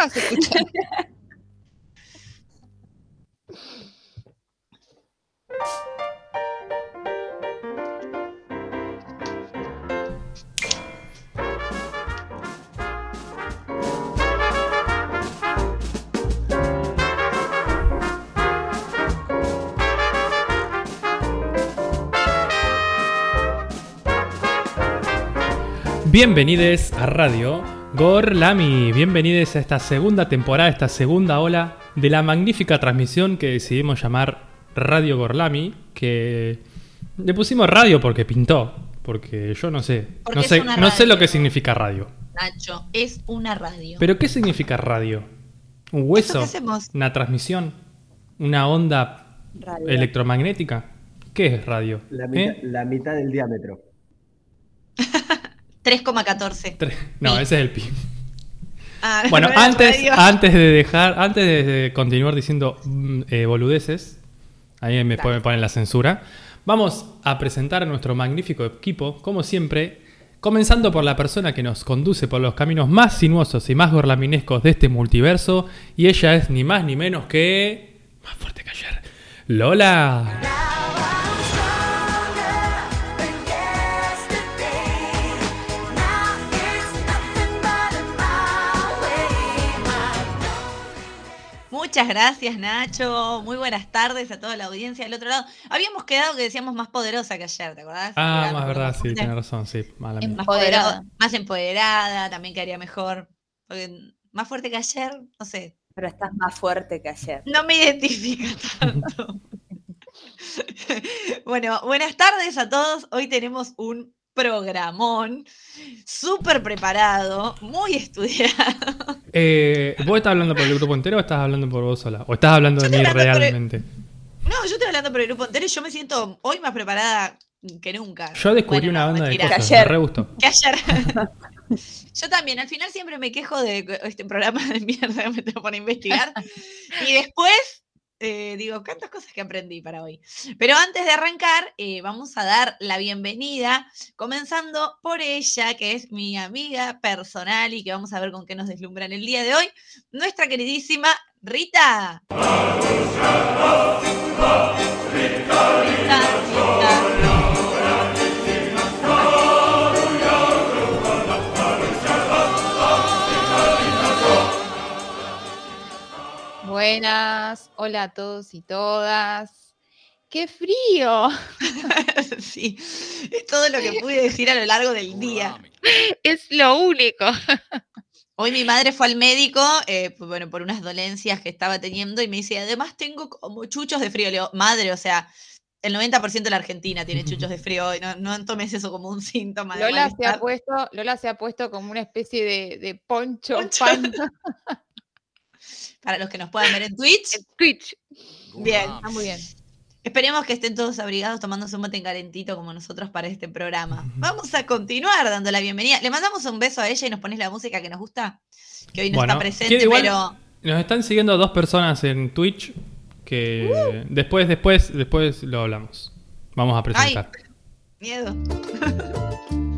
vas a escuchar. Bienvenidos a Radio Gorlami, bienvenidos a esta segunda temporada, esta segunda ola de la magnífica transmisión que decidimos llamar Radio Gorlami, que le pusimos radio porque pintó, porque yo no sé, Porque no sé, no sé lo que significa radio. Nacho, es una radio. Pero ¿qué significa radio? ¿Un ¿Eso hueso? ¿Una transmisión? ¿Una onda Radio. electromagnética? ¿Qué es radio? La mitad, ¿Eh? la mitad del diámetro. 3,14. Tre- No, ese es el pi. Ah, Bueno, no antes, antes de dejar, antes de continuar diciendo mm, eh, boludeces, ahí me poner la censura, vamos a presentar a nuestro magnífico equipo, como siempre, comenzando por la persona que nos conduce por los caminos más sinuosos y más gorlaminescos de este multiverso, y ella es ni más ni menos que... Más fuerte que ayer. Lola. Muchas gracias, Nacho. Muy buenas tardes a toda la audiencia del otro lado. Habíamos quedado que decíamos más poderosa que ayer, ¿te acordás? Ah, más verdad, sí, fuerte. tiene razón, sí, mala. Más Empoderada. más empoderada, también quedaría mejor. Porque más fuerte que ayer, no sé, Pero estás más fuerte que ayer. no me identifica tanto. bueno, buenas tardes a todos. Hoy tenemos un programón súper preparado, muy estudiado. Eh, ¿Vos estás hablando por el grupo entero o estás hablando por vos sola? ¿O estás hablando de mí el- realmente? No, yo estoy hablando por el grupo entero y yo me siento hoy más preparada que nunca. Yo descubrí Bueno, una no, banda de cosas, Que me ayer. re gustó. Que ayer. Yo también, al final siempre me quejo de este programa de mierda que me tengo por investigar. Y después eh, digo, cuántas cosas que aprendí para hoy. Pero antes de arrancar, eh, vamos a dar la bienvenida, comenzando por ella, que es mi amiga personal y que vamos a ver con qué nos deslumbra en el día de hoy, nuestra queridísima Rita. Rita, Rita. Buenas, hola a todos y todas. ¡Qué frío! Sí, es todo lo que pude decir a lo largo del día. Es lo único. Hoy mi madre fue al médico, eh, bueno, por unas dolencias que estaba teniendo y me dice, además tengo como chuchos de frío. Le digo, madre, o sea, el 90% de la Argentina tiene chuchos de frío y no, no tomes eso como un síntoma de Lola se, ha puesto, Lola se ha puesto como una especie de, de poncho, Poncho. Para los que nos puedan ver en Twitch, en Twitch. bien. Está muy bien. Esperemos que estén todos abrigados tomándose un mate calentito como nosotros para este programa. Vamos a continuar dando la bienvenida. Le mandamos un beso a ella y nos pones la música que nos gusta, que hoy no Bueno, está presente, quiero igual- pero... Nos están siguiendo dos personas en Twitch que después, después, después lo hablamos. Vamos a presentar. Miedo.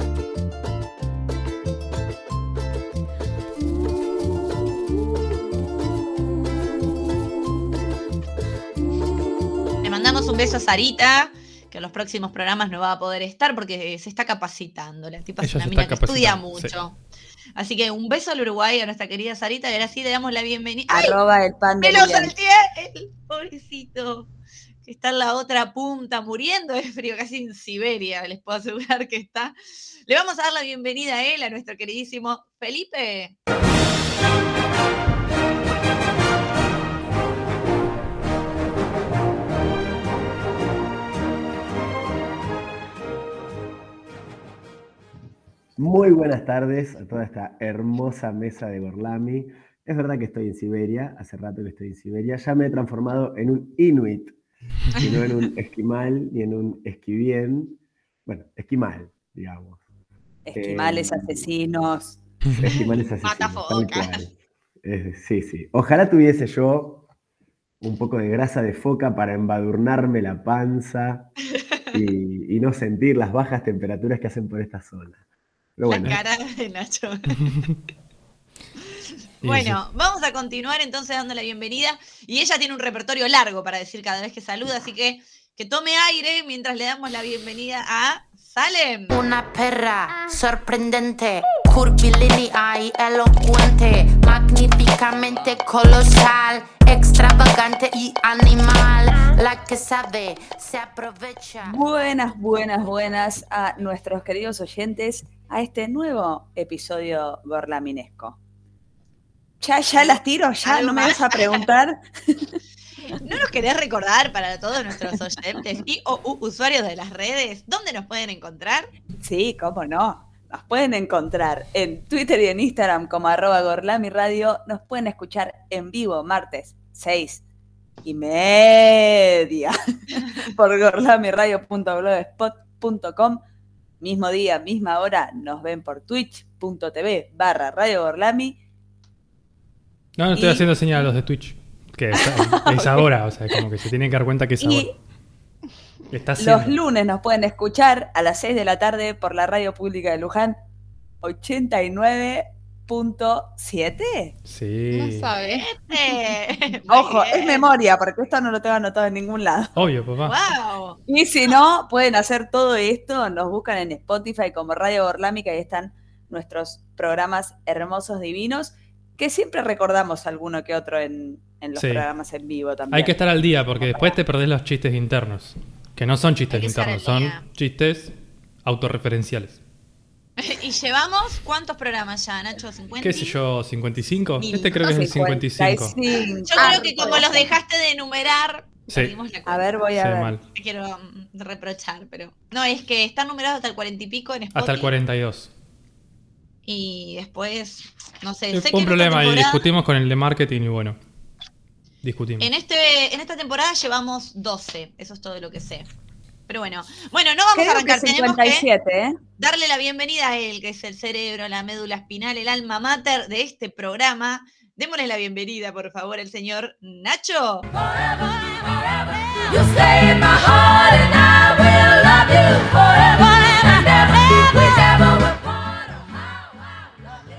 un beso a Sarita, que en los próximos programas no va a poder estar porque se está capacitando. La tipa es una mina está que estudia mucho. Así que un beso al Uruguay, a nuestra querida Sarita, y ahora sí le damos la bienvenida. ¡Ay! Arroba el pan de Me lo salteé, el pobrecito. Que está en la otra punta, muriendo de frío, casi en Siberia, les puedo asegurar que está. Le vamos a dar la bienvenida a él, a nuestro queridísimo Felipe. Muy buenas tardes a toda esta hermosa mesa de Gorlami. Es verdad que estoy en Siberia, hace rato que estoy en Siberia. Ya me he transformado en un inuit, y no en un esquimal ni en un esquivien. Bueno, esquimal, digamos. Esquimales, Eh, asesinos. Esquimales asesinos, tal cual. Eh, sí, sí. Ojalá tuviese yo un poco de grasa de foca para embadurnarme la panza y, y no sentir las bajas temperaturas que hacen por esta zona. Pero bueno, La cara de Nacho. Bueno, vamos a continuar entonces dando la bienvenida. Y ella tiene un repertorio largo para decir cada vez que saluda, así que que tome aire mientras le damos la bienvenida a Salem. Una perra sorprendente, curvilínea y elocuente, magníficamente colosal, extravagante y animal. La que sabe se aprovecha. Buenas, buenas, buenas a nuestros queridos oyentes a este nuevo episodio gorlaminesco. Ya, ya las tiro, ya ¿Algo no me vas a preguntar. ¿No nos querés recordar para todos nuestros oyentes y o u- usuarios de las redes dónde nos pueden encontrar? Sí, cómo no. Nos pueden encontrar en Twitter y en Instagram como arroba Gorlami Radio. Nos pueden escuchar en vivo martes 6 y media por gorlamiradio.blogspot.com. Mismo día, misma hora, nos ven por twitch.tv barra Radio Gorlami. No, no estoy Y- haciendo señal a los de Twitch. Que es, es ahora, o sea, como que se tienen que dar cuenta que es Y ahora. Está Los lunes nos pueden escuchar a las 6 de la tarde por la radio pública de Luján 89.7. Sí. No sabe. Muy Ojo, es memoria, porque esto no lo tengo anotado en ningún lado. Obvio, papá. Wow. Y si no, pueden hacer todo esto, nos buscan en Spotify como Radio Orlámica y ahí están nuestros programas hermosos, divinos, que siempre recordamos alguno que otro en, en los Sí. programas en vivo también. Hay que estar al día porque después te perdés los chistes internos. Que no son chistes internos, son chistes autorreferenciales. ¿Y llevamos cuántos programas ya, Nacho? ¿50? ¿Qué sé yo? ¿55? Mil. Este creo que es el 55. 55. Yo Ah, creo que como los dejaste de enumerar, Sí. perdimos la cuenta. A ver, voy a Sí, ver. mal. Te quiero mm, reprochar, pero. No, es que están numerados hasta el 40 y pico en Spotify. Hasta el 42. Y después, no sé. Fue sé un problema y discutimos con el de marketing y bueno. Discutimos. En, este, en esta temporada llevamos 12. Eso es todo lo que sé. Pero bueno, bueno, no vamos a que arrancar. Tenemos que 57, ¿eh? darle la bienvenida a él, que es el cerebro, la médula espinal, el alma mater de este programa. Démosle la bienvenida, por favor, al señor Nacho.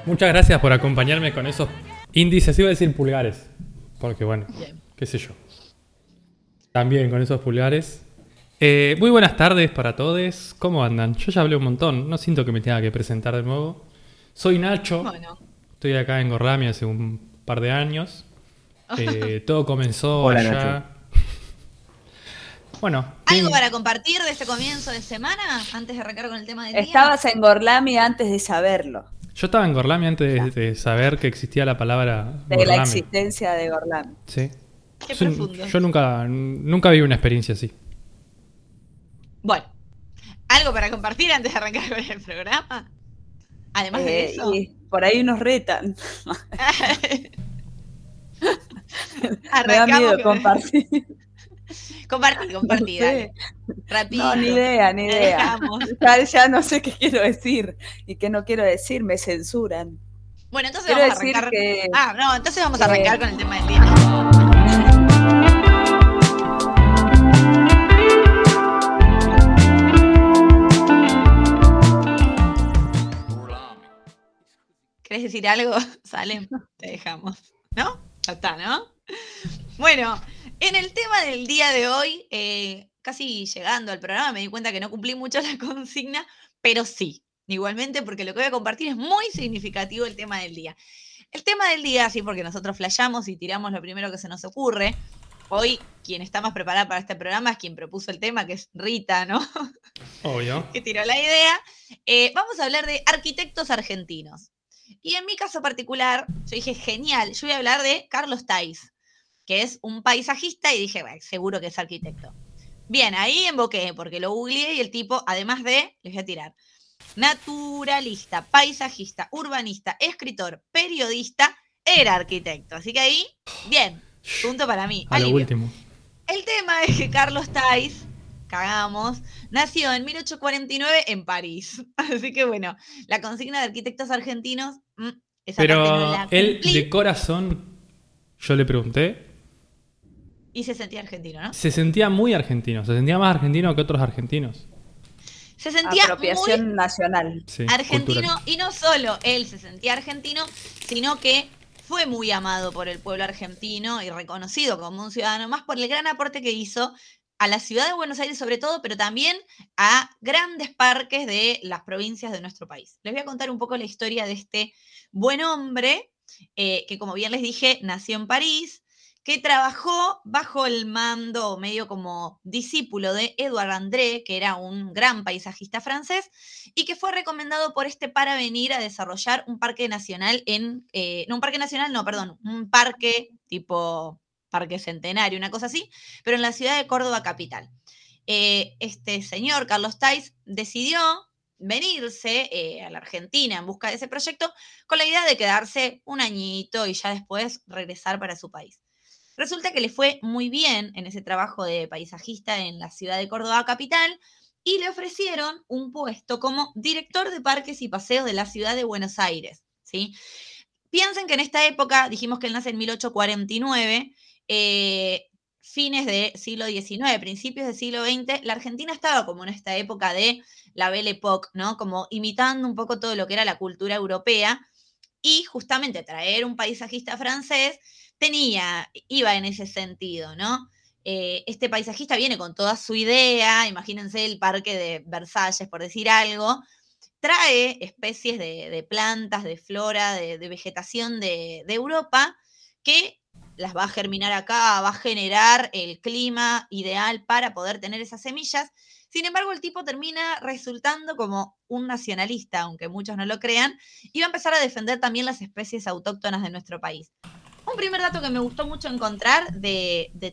Muchas gracias por acompañarme con esos índices. Iba a decir pulgares. Porque bueno, Bien. qué sé yo. También con esos pulgares. Eh, muy buenas tardes para todos. ¿Cómo andan? Yo ya hablé un montón. No siento que me tenga que presentar de nuevo. Soy Nacho. Bueno, Estoy acá en Gorlami hace un par de años. Eh, todo comenzó Hola, allá. Nacho. Bueno, ¿algo ¿quién- para compartir de este comienzo de semana? Antes de arrancar con el tema del día. Estabas en Gorlami antes de saberlo, yo estaba en Gorlami antes de, de saber que existía la palabra de la existencia de Gorlami. Sí. Qué Yo- profundo. yo nunca, nunca vi una experiencia así. Bueno, ¿algo para compartir antes de arrancar con el programa? Además de Eh, eso. y por ahí nos retan. Me da miedo con- compartir. Compartí, compartí, No sé. No, ni idea, ni idea. Ya, ya no sé qué quiero decir y qué no quiero decir, me censuran. Bueno, entonces Quiero vamos a arrancar. que Ah, no, entonces vamos a que- arrancar con el tema del día. ¿Querés decir algo? Sale, te dejamos. ¿No? Ya está, ¿no? Bueno, en el tema del día de hoy, eh, casi llegando al programa, me di cuenta que no cumplí mucho la consigna, pero sí, igualmente, porque lo que voy a compartir es muy significativo el tema del día. El tema del día, sí, porque nosotros flasheamos y tiramos lo primero que se nos ocurre. Hoy, quien está más preparada para este programa es quien propuso el tema, que es Rita, ¿no? Obvio. que tiró la idea. Eh, vamos a hablar de arquitectos argentinos. Y en mi caso particular, yo dije, genial, yo voy a hablar de Carlos Tais, que es un paisajista y dije, "Bueno, seguro que es arquitecto. Bien, ahí emboqué porque lo googleé y el tipo, además de, les voy a tirar, naturalista, paisajista, urbanista, escritor, periodista, era arquitecto. Así que ahí, bien, punto para mí. A lo último. El tema es que Carlos Tais, cagamos, nació en 1849 en París. Así que bueno, la consigna de arquitectos argentinos, mm, esa parte no Pero la él de corazón, yo le pregunté, Y se sentía argentino, ¿no? se sentía muy argentino, se sentía más argentino que otros argentinos. Se sentía apropiación muy nacional. Sí, argentino cultural. y no solo él se sentía argentino, sino que fue muy amado por el pueblo argentino y reconocido como un ciudadano más por el gran aporte que hizo a la ciudad de Buenos Aires sobre todo, pero también a grandes parques de las provincias de nuestro país. Les voy a contar un poco la historia de este buen hombre, eh, que como bien les dije, nació en París, que trabajó bajo el mando medio como discípulo de Edouard André, que era un gran paisajista francés, y que fue recomendado por este para venir a desarrollar un parque nacional en, eh, no un parque nacional, no, perdón, un parque tipo parque centenario, una cosa así, pero en la ciudad de Córdoba capital. Eh, este señor, Carlos Tais, decidió venirse eh, a la Argentina en busca de ese proyecto con la idea de quedarse un añito y ya después regresar para su país. Resulta que le fue muy bien en ese trabajo de paisajista en la ciudad de Córdoba capital y le ofrecieron un puesto como director de parques y paseos de la ciudad de Buenos Aires. ¿sí? Piensen que en esta época, dijimos que él nace en 1849, eh, fines del siglo XIX, principios del siglo XX, la Argentina estaba como en esta época de la Belle Époque, ¿no? Como imitando un poco todo lo que era la cultura europea y justamente traer un paisajista francés tenía, iba en ese sentido, ¿no? Eh, este paisajista viene con toda su idea, imagínense el parque de Versalles, por decir algo, trae especies de, plantas, de flora, de, vegetación de, de, Europa, que las va a germinar acá, va a generar el clima ideal para poder tener esas semillas. Sin embargo, el tipo termina resultando como un nacionalista, aunque muchos no lo crean, y va a empezar a defender también las especies autóctonas de nuestro país. Un primer dato que me gustó mucho encontrar de, de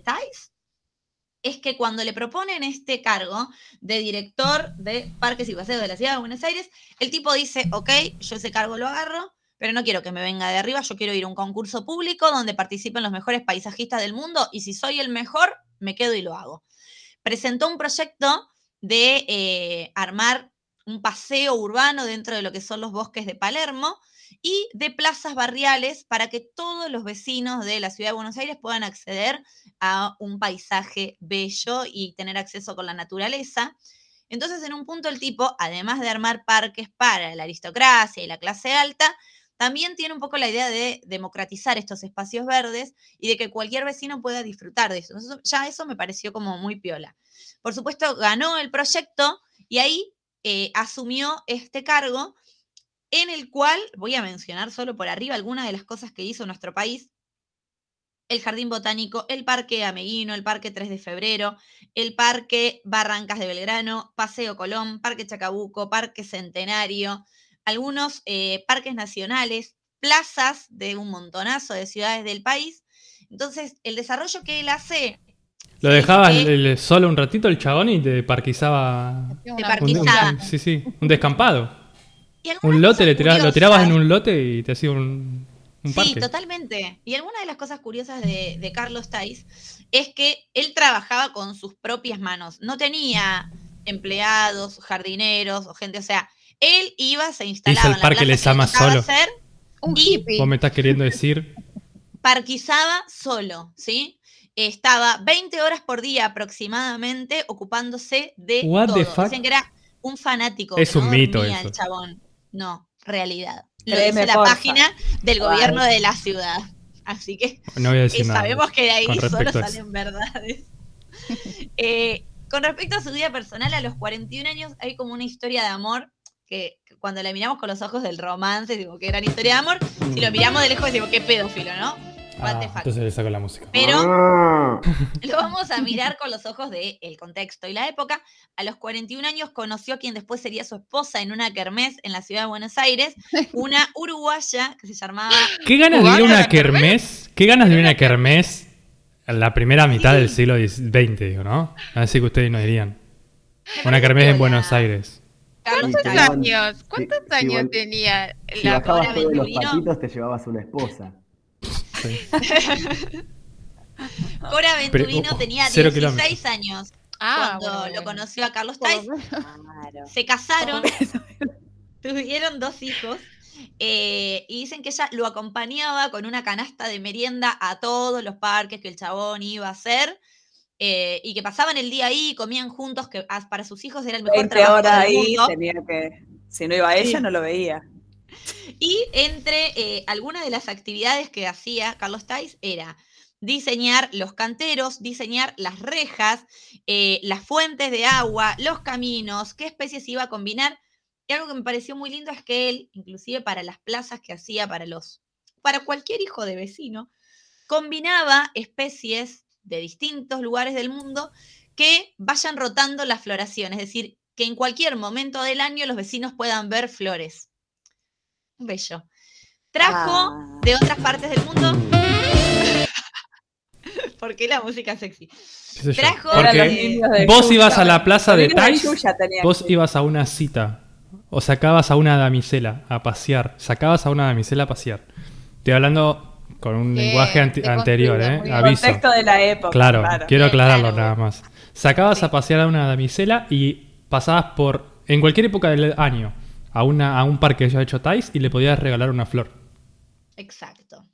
es que cuando le proponen este cargo de director de parques y paseos de la ciudad de Buenos Aires, el tipo dice, ok, yo ese cargo lo agarro, pero no quiero que me venga de arriba, yo quiero ir a un concurso público donde participen los mejores paisajistas del mundo y si soy el mejor, me quedo y lo hago. Presentó un proyecto de eh, armar un paseo urbano dentro de lo que son los bosques de Palermo, y de plazas barriales para que todos los vecinos de la ciudad de Buenos Aires puedan acceder a un paisaje bello y tener acceso con la naturaleza. Entonces, en un punto el tipo, además de armar parques para la aristocracia y la clase alta, también tiene un poco la idea de democratizar estos espacios verdes y de que cualquier vecino pueda disfrutar de eso. ya eso me pareció como muy piola. Por supuesto, ganó el proyecto y ahí eh, asumió este cargo en el cual voy a mencionar solo por arriba algunas de las cosas que hizo nuestro país. El Jardín Botánico, el Parque Ameguino, el Parque 3 de Febrero, el Parque Barrancas de Belgrano, Paseo Colón, Parque Chacabuco, Parque Centenario, algunos eh, parques nacionales, plazas de un montonazo de ciudades del país. Entonces, el desarrollo que él hace lo dejabas solo un ratito el chabón y te parquizaba. Te parquizaba. sí, sí, un descampado. Un lote, le lo tirabas en un lote y te hacía un, parque. Sí, totalmente. Y alguna de las cosas curiosas de, Carlos Tais es que él trabajaba con sus propias manos. No tenía empleados, jardineros o gente, o sea, él iba, se instalaba Hizo el parque les ama solo. un hippie. Vos me estás queriendo decir. Parquizaba solo, ¿sí? Estaba 20 horas por día aproximadamente ocupándose de What todo. The fuck? Dicen que era un fanático. Es un mito eso. El chabón. No, realidad. Lo dice la página del gobierno de la ciudad. Así que no voy a decir nada sabemos que de ahí solo salen verdades. Eh, con respecto a su vida personal, a los 41 años hay como una historia de amor que cuando la miramos con los ojos del romance, digo, qué gran historia de amor. Si lo miramos de lejos, decimos, qué pedófilo, ¿no? Ah, entonces le saco la música. Pero ah. lo vamos a mirar con los ojos del el contexto y la época. A los 41 años conoció a quien después sería su esposa en una kermés en la ciudad de Buenos Aires, una uruguaya que se llamaba... ¿Qué ganas de ir a una kermés? ¿Qué ganas de ir a una kermés en la primera mitad del siglo XX, digo, ¿no? Así que ustedes nos dirían. Una kermés en Buenos Aires. ¿Cuántos años? ¿Cuántos años tenía la si todos los patitos te llevabas una esposa. Cora Venturino tenía 16 años ah, cuando lo conoció a Carlos Tais. Se casaron, tuvieron dos hijos. Eh, y dicen que ella lo acompañaba con una canasta de merienda a todos los parques que el chabón iba a hacer. Eh, y que pasaban el día ahí, comían juntos, que para sus hijos era el mejor trabajo ahí, Tenía que, si no iba ella, no lo veía. Y entre eh, algunas de las actividades que hacía Carlos Tais era diseñar los canteros, diseñar las rejas, eh, las fuentes de agua, los caminos, qué especies iba a combinar. Y algo que me pareció muy lindo es que él, inclusive para las plazas que hacía para los, para cualquier hijo de vecino, combinaba especies de distintos lugares del mundo que vayan rotando la floración, es decir, que en cualquier momento del año los vecinos puedan ver flores. Un bello. Trajo Ah. de otras partes del mundo. ¿Por qué la música sexy? Trajo- Porque de vos ibas a la plaza de tenían vos que- ibas a una cita o sacabas a una damisela a pasear, sacabas a una damisela a pasear. Estoy hablando con un lenguaje anti- anterior, ¿eh? Aviso. Contexto de la época. Claro, quiero Bien, aclararlo claro. nada más. Sacabas Sí. a pasear a una damisela y pasabas por, en cualquier época del año, a, una, a un parque que haya hecho Tais y le podías regalar una flor. Exacto.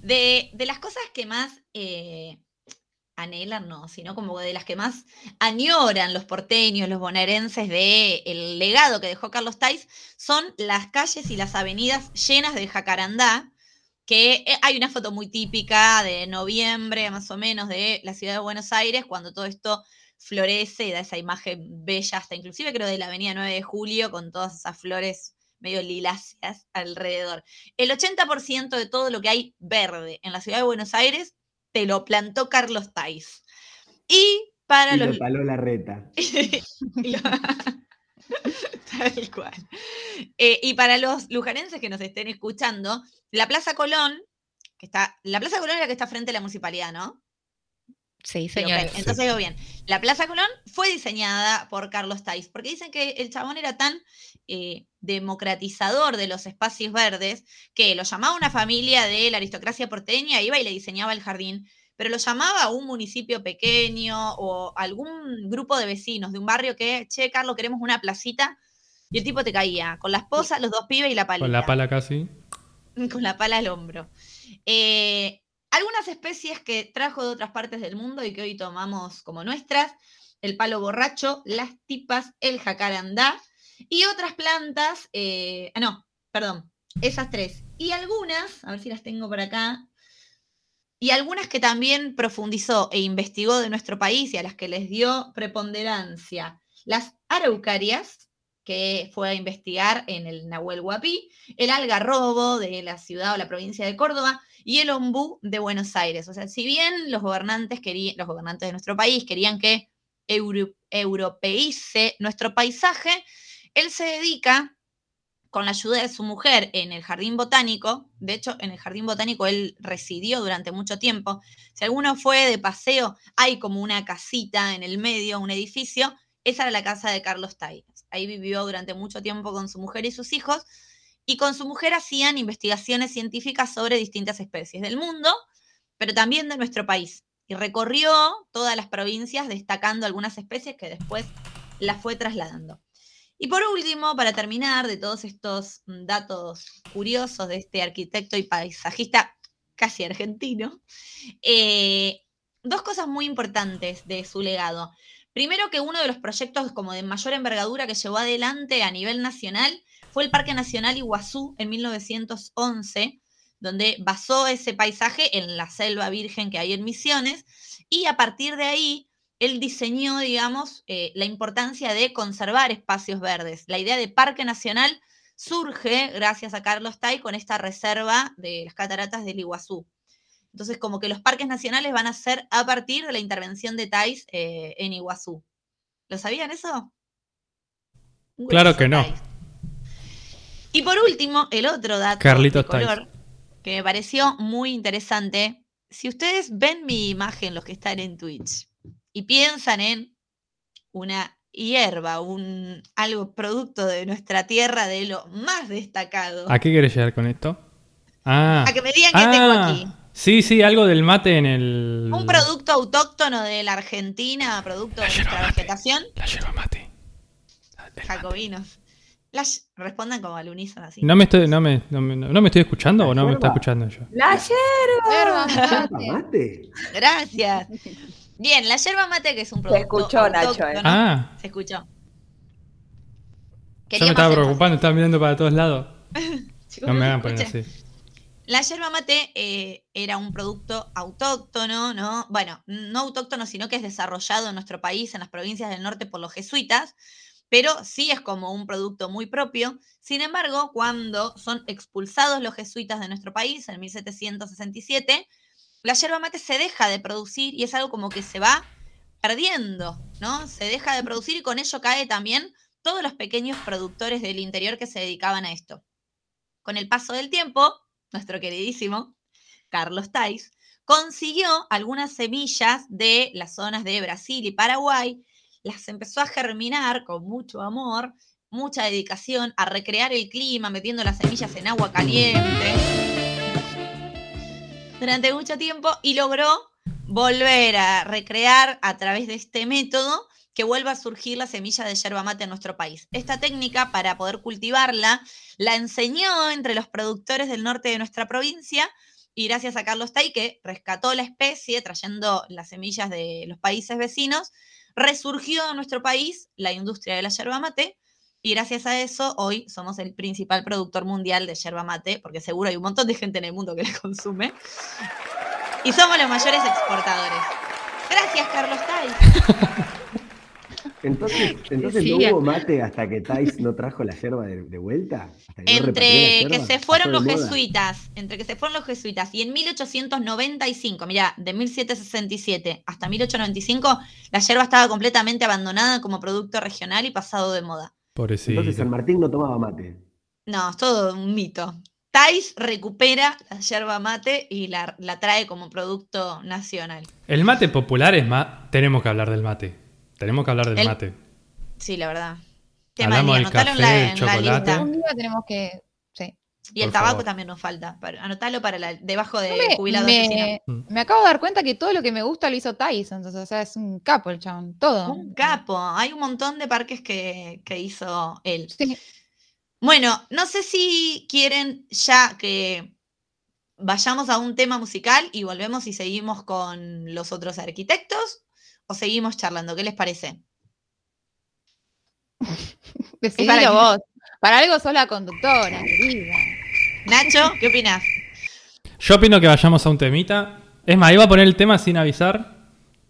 De, de las cosas que más eh, anhelan, no, sino como de las que más añoran los porteños, los bonaerenses de el legado que dejó Carlos Tais, son las calles y las avenidas llenas de jacarandá, que eh, hay una foto muy típica de noviembre, más o menos, de la ciudad de Buenos Aires, cuando todo esto florece y da esa imagen bella, hasta inclusive creo de la avenida 9 de Julio, con todas esas flores medio liláceas alrededor. El 80% de todo lo que hay verde en la ciudad de Buenos Aires te lo plantó Carlos Tais. Y para Y los... lo taló la reta. Y lo- Tal cual. Eh, y para los lujarenses que nos estén escuchando, la Plaza Colón, que está, la Plaza Colón es la que está frente a la municipalidad, ¿no? Sí, señores. Entonces digo bien. La Plaza Colón fue diseñada por Carlos Tais, porque dicen que el chabón era tan eh, democratizador de los espacios verdes que lo llamaba una familia de la aristocracia porteña, iba y le diseñaba el jardín, pero lo llamaba un municipio pequeño o algún grupo de vecinos de un barrio que, che, Carlos, queremos una placita. Y el tipo te caía, con la esposa, los dos pibes y la palita Con la pala casi. con la pala al hombro. Eh, algunas especies que trajo de otras partes del mundo y que hoy tomamos como nuestras, el palo borracho, las tipas, el jacarandá y otras plantas, eh, ah, no, perdón, esas tres. Y algunas, a ver si las tengo por acá, y algunas que también profundizó e investigó de nuestro país y a las que les dio preponderancia. Las araucarias, que fue a investigar en el Nahuel Huapi, el algarrobo de la ciudad o la provincia de Córdoba y el ombú de Buenos Aires. O sea, si bien los gobernantes querían, los gobernantes de nuestro país querían que euro- europeice nuestro paisaje, él se dedica con la ayuda de su mujer en el jardín botánico. De hecho, en el jardín botánico él residió durante mucho tiempo. Si alguno fue de paseo, hay como una casita en el medio, un edificio. Esa era la casa de Carlos Tais. Ahí vivió durante mucho tiempo con su mujer y sus hijos. Y con su mujer hacían investigaciones científicas sobre distintas especies del mundo, pero también de nuestro país. Y recorrió todas las provincias destacando algunas especies que después las fue trasladando. Y por último, para terminar de todos estos mm, datos curiosos de este arquitecto y paisajista casi argentino, eh, dos cosas muy importantes de su legado. Primero que uno de los proyectos como de mayor envergadura que llevó adelante a nivel nacional fue el Parque Nacional Iguazú en 1911, donde basó ese paisaje en la selva virgen que hay en Misiones, y a partir de ahí él diseñó, digamos, eh, la importancia de conservar espacios verdes. La idea de Parque Nacional surge gracias a Carlos Tay con esta reserva de las cataratas del Iguazú. Entonces, como que los parques nacionales van a ser a partir de la intervención de Tais eh, en Iguazú. ¿Lo sabían eso? Claro que no. Y por último, el otro dato Carlitos de color que me pareció muy interesante. Si ustedes ven mi imagen, los que están en Twitch, y piensan en una hierba, un algo producto de nuestra tierra, de lo más destacado. ¿A qué querés llegar con esto? Ah. A que me digan qué tengo Ah, aquí. Sí, sí, algo del mate en el. Un producto autóctono de la Argentina, producto de La nuestra mate. vegetación, La yerba mate. jacobinos. Las respondan como al unísono así. ¿No me estoy, no me, no me, no me estoy escuchando ¿La o no me está escuchando yo? La yerba. Yerba ¿Yerba mate. mate? Gracias. Bien, la yerba mate, que es un Se producto. escuchó, Nacho, autóctono, eh. Ah, Se escuchó. yo me estaba preocupando, estaba mirando para todos lados. No me hagan poner así. La yerba mate eh, era un producto autóctono, ¿no? Bueno, no autóctono, sino que es desarrollado en nuestro país, en las provincias del norte, por los jesuitas, pero sí es como un producto muy propio. Sin embargo, cuando son expulsados los jesuitas de nuestro país en 1767, la yerba mate se deja de producir y es algo como que se va perdiendo, ¿no? Se deja de producir y con ello cae también todos los pequeños productores del interior que se dedicaban a esto. Con el paso del tiempo, nuestro queridísimo Carlos Tais consiguió algunas semillas de las zonas de Brasil y Paraguay, las empezó a germinar con mucho amor, mucha dedicación, a recrear el clima, metiendo las semillas en agua caliente durante mucho tiempo y logró volver a recrear a través de este método que vuelva a surgir la semilla de yerba mate en nuestro país. Esta técnica, para poder cultivarla, la enseñó entre los productores del norte de nuestra provincia y gracias a Carlos Tay, que rescató la especie trayendo las semillas de los países vecinos, resurgió en nuestro país la industria de la yerba mate y gracias a eso hoy somos el principal productor mundial de yerba mate, porque seguro hay un montón de gente en el mundo que la consume. Y somos los mayores exportadores. Gracias, Carlos Tay. Entonces, entonces Sí, no hubo mate hasta que Thais no trajo la yerba de, de vuelta. ¿Hasta que no repatrió la Entre yerba? que se ¿Pasó fueron los jesuitas, entre que se fueron los jesuitas y en 1895, mira, de 1767 hasta 1895, la yerba estaba completamente abandonada como producto regional y pasado de moda. Pobrecito. Entonces San Martín no tomaba mate. No, es todo un mito. Thais recupera la yerba mate y la, la trae como producto nacional. El mate popular es más. Tenemos que hablar del mate. Tenemos que hablar del El- mate. Sí, la verdad. Tema Hablamos del del día, anotalo en café, la- en la chocolate. lista. Un día tenemos que. Sí. Y el tabaco favor. también nos falta. para- Anotalo para la, debajo de No me, jubilado me, Mm. me acabo de dar cuenta que todo lo que me gusta lo hizo Tyson. Entonces, o sea, es un capo el chabón. Todo. Un capo. Hay un montón de parques que, que hizo él. Sí. Bueno, no sé si quieren ya que vayamos a un tema musical y volvemos y seguimos con los otros arquitectos o seguimos charlando. ¿Qué les parece? Decidilo para vos. Para algo sos la conductora, querida. Nacho, ¿qué opinas? Yo opino que vayamos a un temita. Es más, iba a poner el tema sin avisar.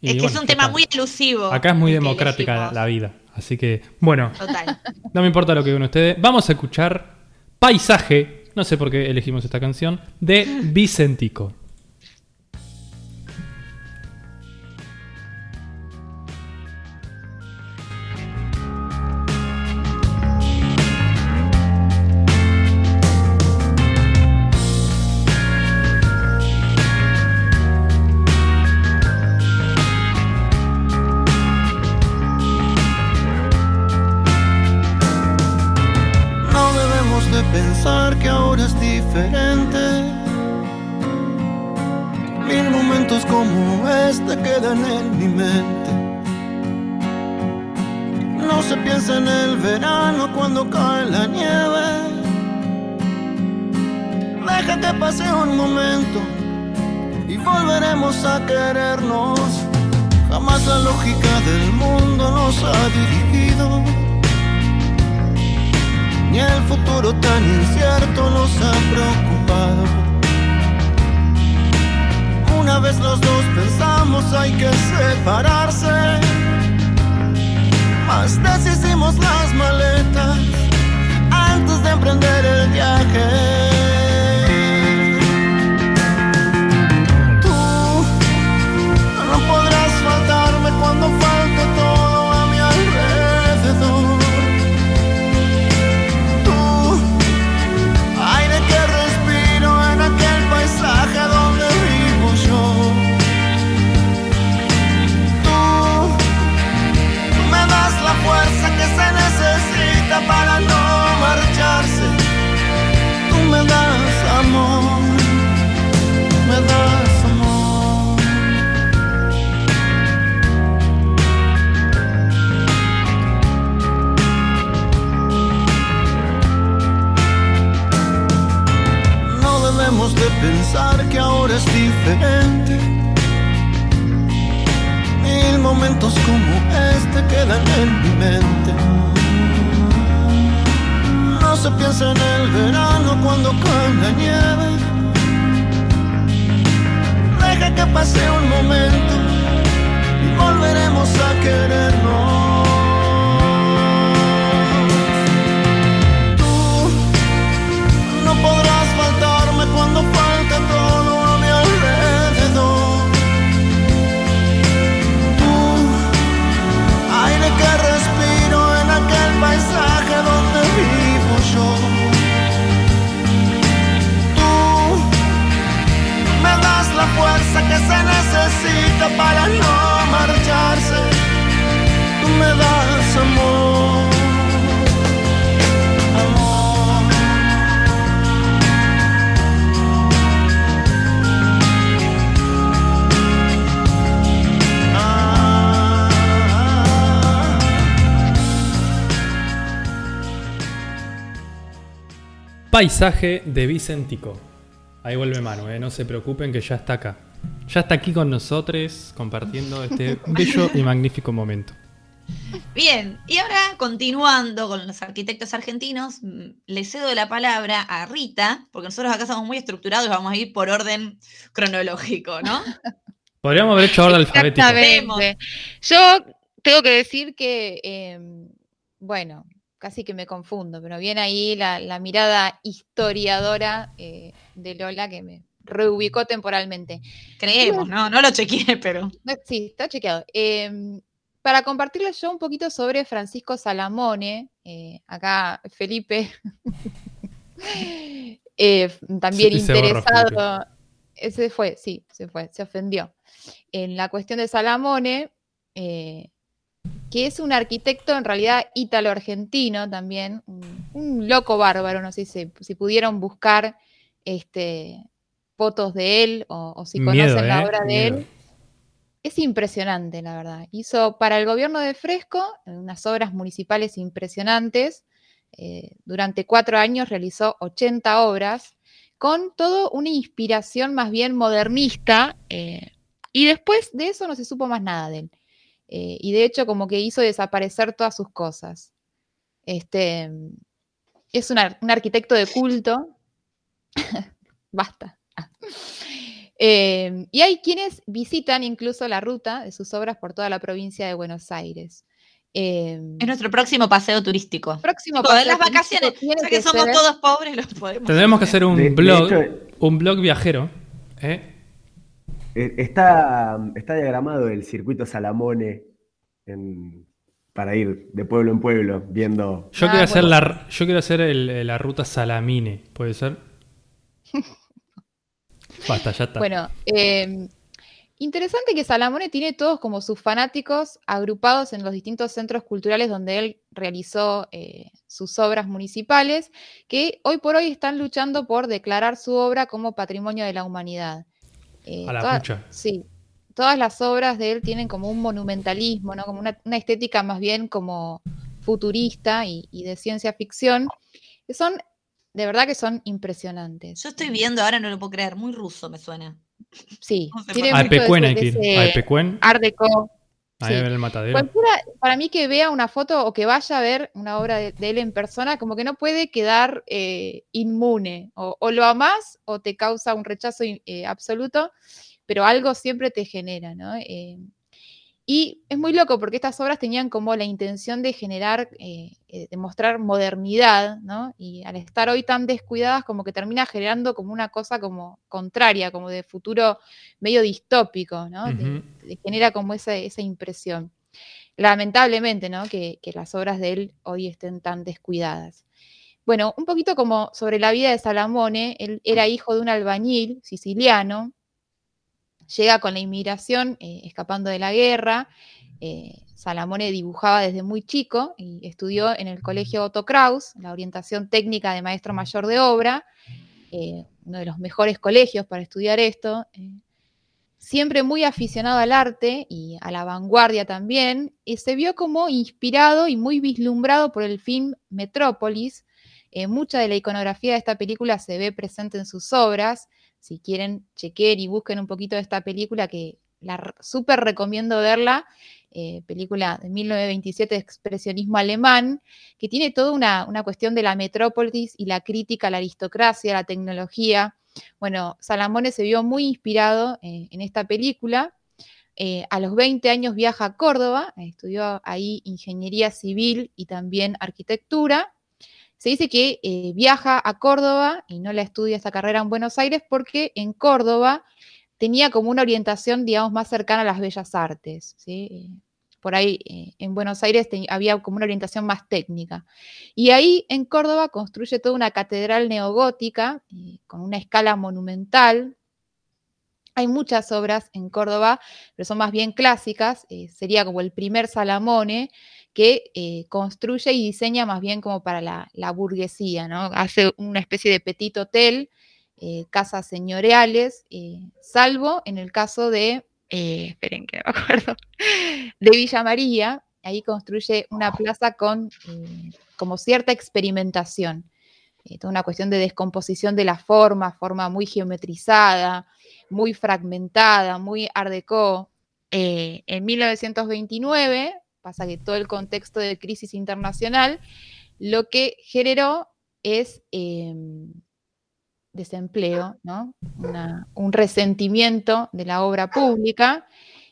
y es que bueno, es un tema muy elusivo. Acá es muy democrática la vida. Así que, bueno, Total. no me importa lo que digan ustedes. Vamos a escuchar Paisaje, no sé por qué elegimos esta canción, de Vicentico. Ha dirigido ni el futuro tan incierto nos ha preocupado. Una vez los dos pensamos hay que separarse, mas deshicimos las maletas antes de emprender el viaje. De pensar que ahora es diferente. Mil momentos como este quedan en mi mente. No se piensa en el verano cuando cae la nieve. Deja que pase un momento y volveremos a querernos. Fuerza que se necesita para no marcharse. Tú me das amor. Amor. Ah. Paisaje de Vicentico. Ahí vuelve Manu, eh, no se preocupen que ya está acá. Ya está aquí con nosotros compartiendo este bello y magnífico momento. Bien, y ahora continuando con los arquitectos argentinos, mm, le cedo la palabra a Rita, porque nosotros acá somos muy estructurados y vamos a ir por orden cronológico, ¿no? Podríamos haber hecho orden alfabético. Yo tengo que decir que, eh, bueno, casi que me confundo, pero viene ahí la, la mirada historiadora eh, de Lola que me reubicó temporalmente. Creemos, ¿no? No lo chequeé, pero. No, Sí, está chequeado. Eh, para compartirles yo un poquito sobre Francisco Salamone, eh, acá Felipe, eh, también Se- se interesado, ese fue, sí, se fue, se ofendió. En la cuestión de Salamone, eh, que es un arquitecto en realidad ítalo-argentino también, un, un loco bárbaro, no sé si, si pudieron buscar este, fotos de él o, o si Miedo, conocen la eh, obra de miedo. él. Es impresionante, la verdad. Hizo para el gobierno de Fresco unas obras municipales impresionantes. Eh, durante cuatro años realizó 80 obras con todo una inspiración más bien modernista. eh, y después de eso no se supo más nada de él. Eh, y de hecho como que hizo desaparecer todas sus cosas. Este, es un, ar- un arquitecto de culto. Basta. Ah. Eh, y hay quienes visitan incluso la ruta de sus obras por toda la provincia de Buenos Aires. Eh, Es nuestro próximo paseo turístico. próximo Chicos, de paseo las turístico vacaciones, ya que somos ser- todos pobres, los podemos. Tendremos que hacer un De- de blog, hecho, un blog viajero. ¿eh? Eh, Está, está diagramado el circuito Salamone en- para ir de pueblo en pueblo viendo. Yo Ah, quiero hacer, bueno. la, yo quiero hacer el- la ruta Salamine, ¿puede ser? Basta, ya está. Bueno, eh, interesante que Salamone tiene todos como sus fanáticos agrupados en los distintos centros culturales donde él realizó eh, sus obras municipales, que hoy por hoy están luchando por declarar su obra como patrimonio de la humanidad. Eh, A la toda- pucha. Sí, todas las obras de él tienen como un monumentalismo, ¿no? Como una, una estética más bien como futurista y, y de ciencia ficción, que son, de verdad que son impresionantes. Yo estoy viendo ahora, no lo puedo creer, muy ruso me suena. Sí, tiene mucho de ese- Art Deco. Sí. el matadero. Cualquiera, para mí que vea una foto o que vaya a ver una obra de, de él en persona, como que no puede quedar eh, inmune. O, o lo amás o te causa un rechazo in- eh, absoluto, pero algo siempre te genera, ¿no? Eh, y es muy loco porque estas obras tenían como la intención de generar, eh, eh, de mostrar modernidad, ¿no? Y al estar hoy tan descuidadas, como que termina generando como una cosa como contraria, como de futuro medio distópico, ¿no? De- Ujú. de- genera como esa, esa impresión. Lamentablemente, ¿no? Que, que las obras de él hoy estén tan descuidadas. Bueno, un poquito como sobre la vida de Salamone, él era hijo de un albañil siciliano, llega con la inmigración, eh, escapando de la guerra. eh, Salamone dibujaba desde muy chico y estudió en el colegio Otto Kraus, la orientación técnica de maestro mayor de obra, eh, uno de los mejores colegios para estudiar esto. siempre muy aficionado al arte y a la vanguardia también, y se vio como inspirado y muy vislumbrado por el film Metrópolis. Mucha de la iconografía de esta película se ve presente en sus obras. Si quieren chequear y busquen un poquito de esta película, que la súper recomiendo verla, eh, película de 1927 de expresionismo alemán, que tiene toda una, una, cuestión de la metrópolis y la crítica a la aristocracia, a la tecnología. Bueno, Salamone se vio muy inspirado eh, en esta película. Eh, a los 20 años viaja a Córdoba, estudió ahí ingeniería civil y también arquitectura. Se dice que viaja a Córdoba y no la estudia esta carrera en Buenos Aires porque en Córdoba tenía como una orientación, digamos, más cercana a las bellas artes. ¿sí? por ahí eh, en Buenos Aires había como una orientación más técnica. Y ahí en Córdoba construye toda una catedral neogótica eh, con una escala monumental. Hay muchas obras en Córdoba, pero son más bien clásicas. Eh, sería como el primer Salamone que construye y diseña más bien como para la, la burguesía, ¿no? Hace una especie de petit hotel, casas señoriales, salvo en el caso de eh, esperen que me acuerdo, de Villa María, ahí construye una plaza con eh, como cierta experimentación, eh, toda una cuestión de descomposición de la forma, forma muy geometrizada, muy fragmentada, muy art déco. en 1929, pasa que todo el contexto de crisis internacional, lo que generó es em, desempleo, ¿no? un resentimiento de la obra pública.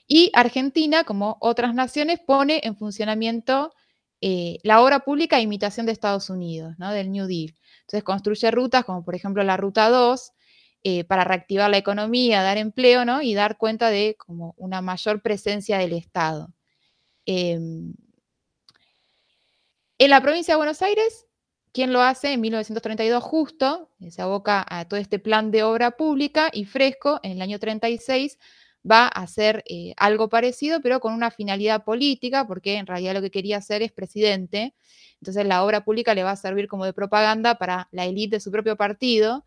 Y Argentina, como otras naciones, pone en funcionamiento eh, la obra pública a imitación de Estados Unidos, ¿no? del New Deal. Entonces construye rutas como por ejemplo la Ruta 2 eh, para reactivar la economía, dar empleo ¿no? y dar cuenta de como una mayor presencia del Estado. Em, en la provincia de Buenos Aires ¿Quién lo hace? En 1932 justo, se aboca a todo este plan de obra pública y Fresco en el año 36 va a hacer eh, algo parecido, pero con una finalidad política, porque en realidad lo que quería hacer es presidente. Entonces la obra pública le va a servir como de propaganda para la élite de su propio partido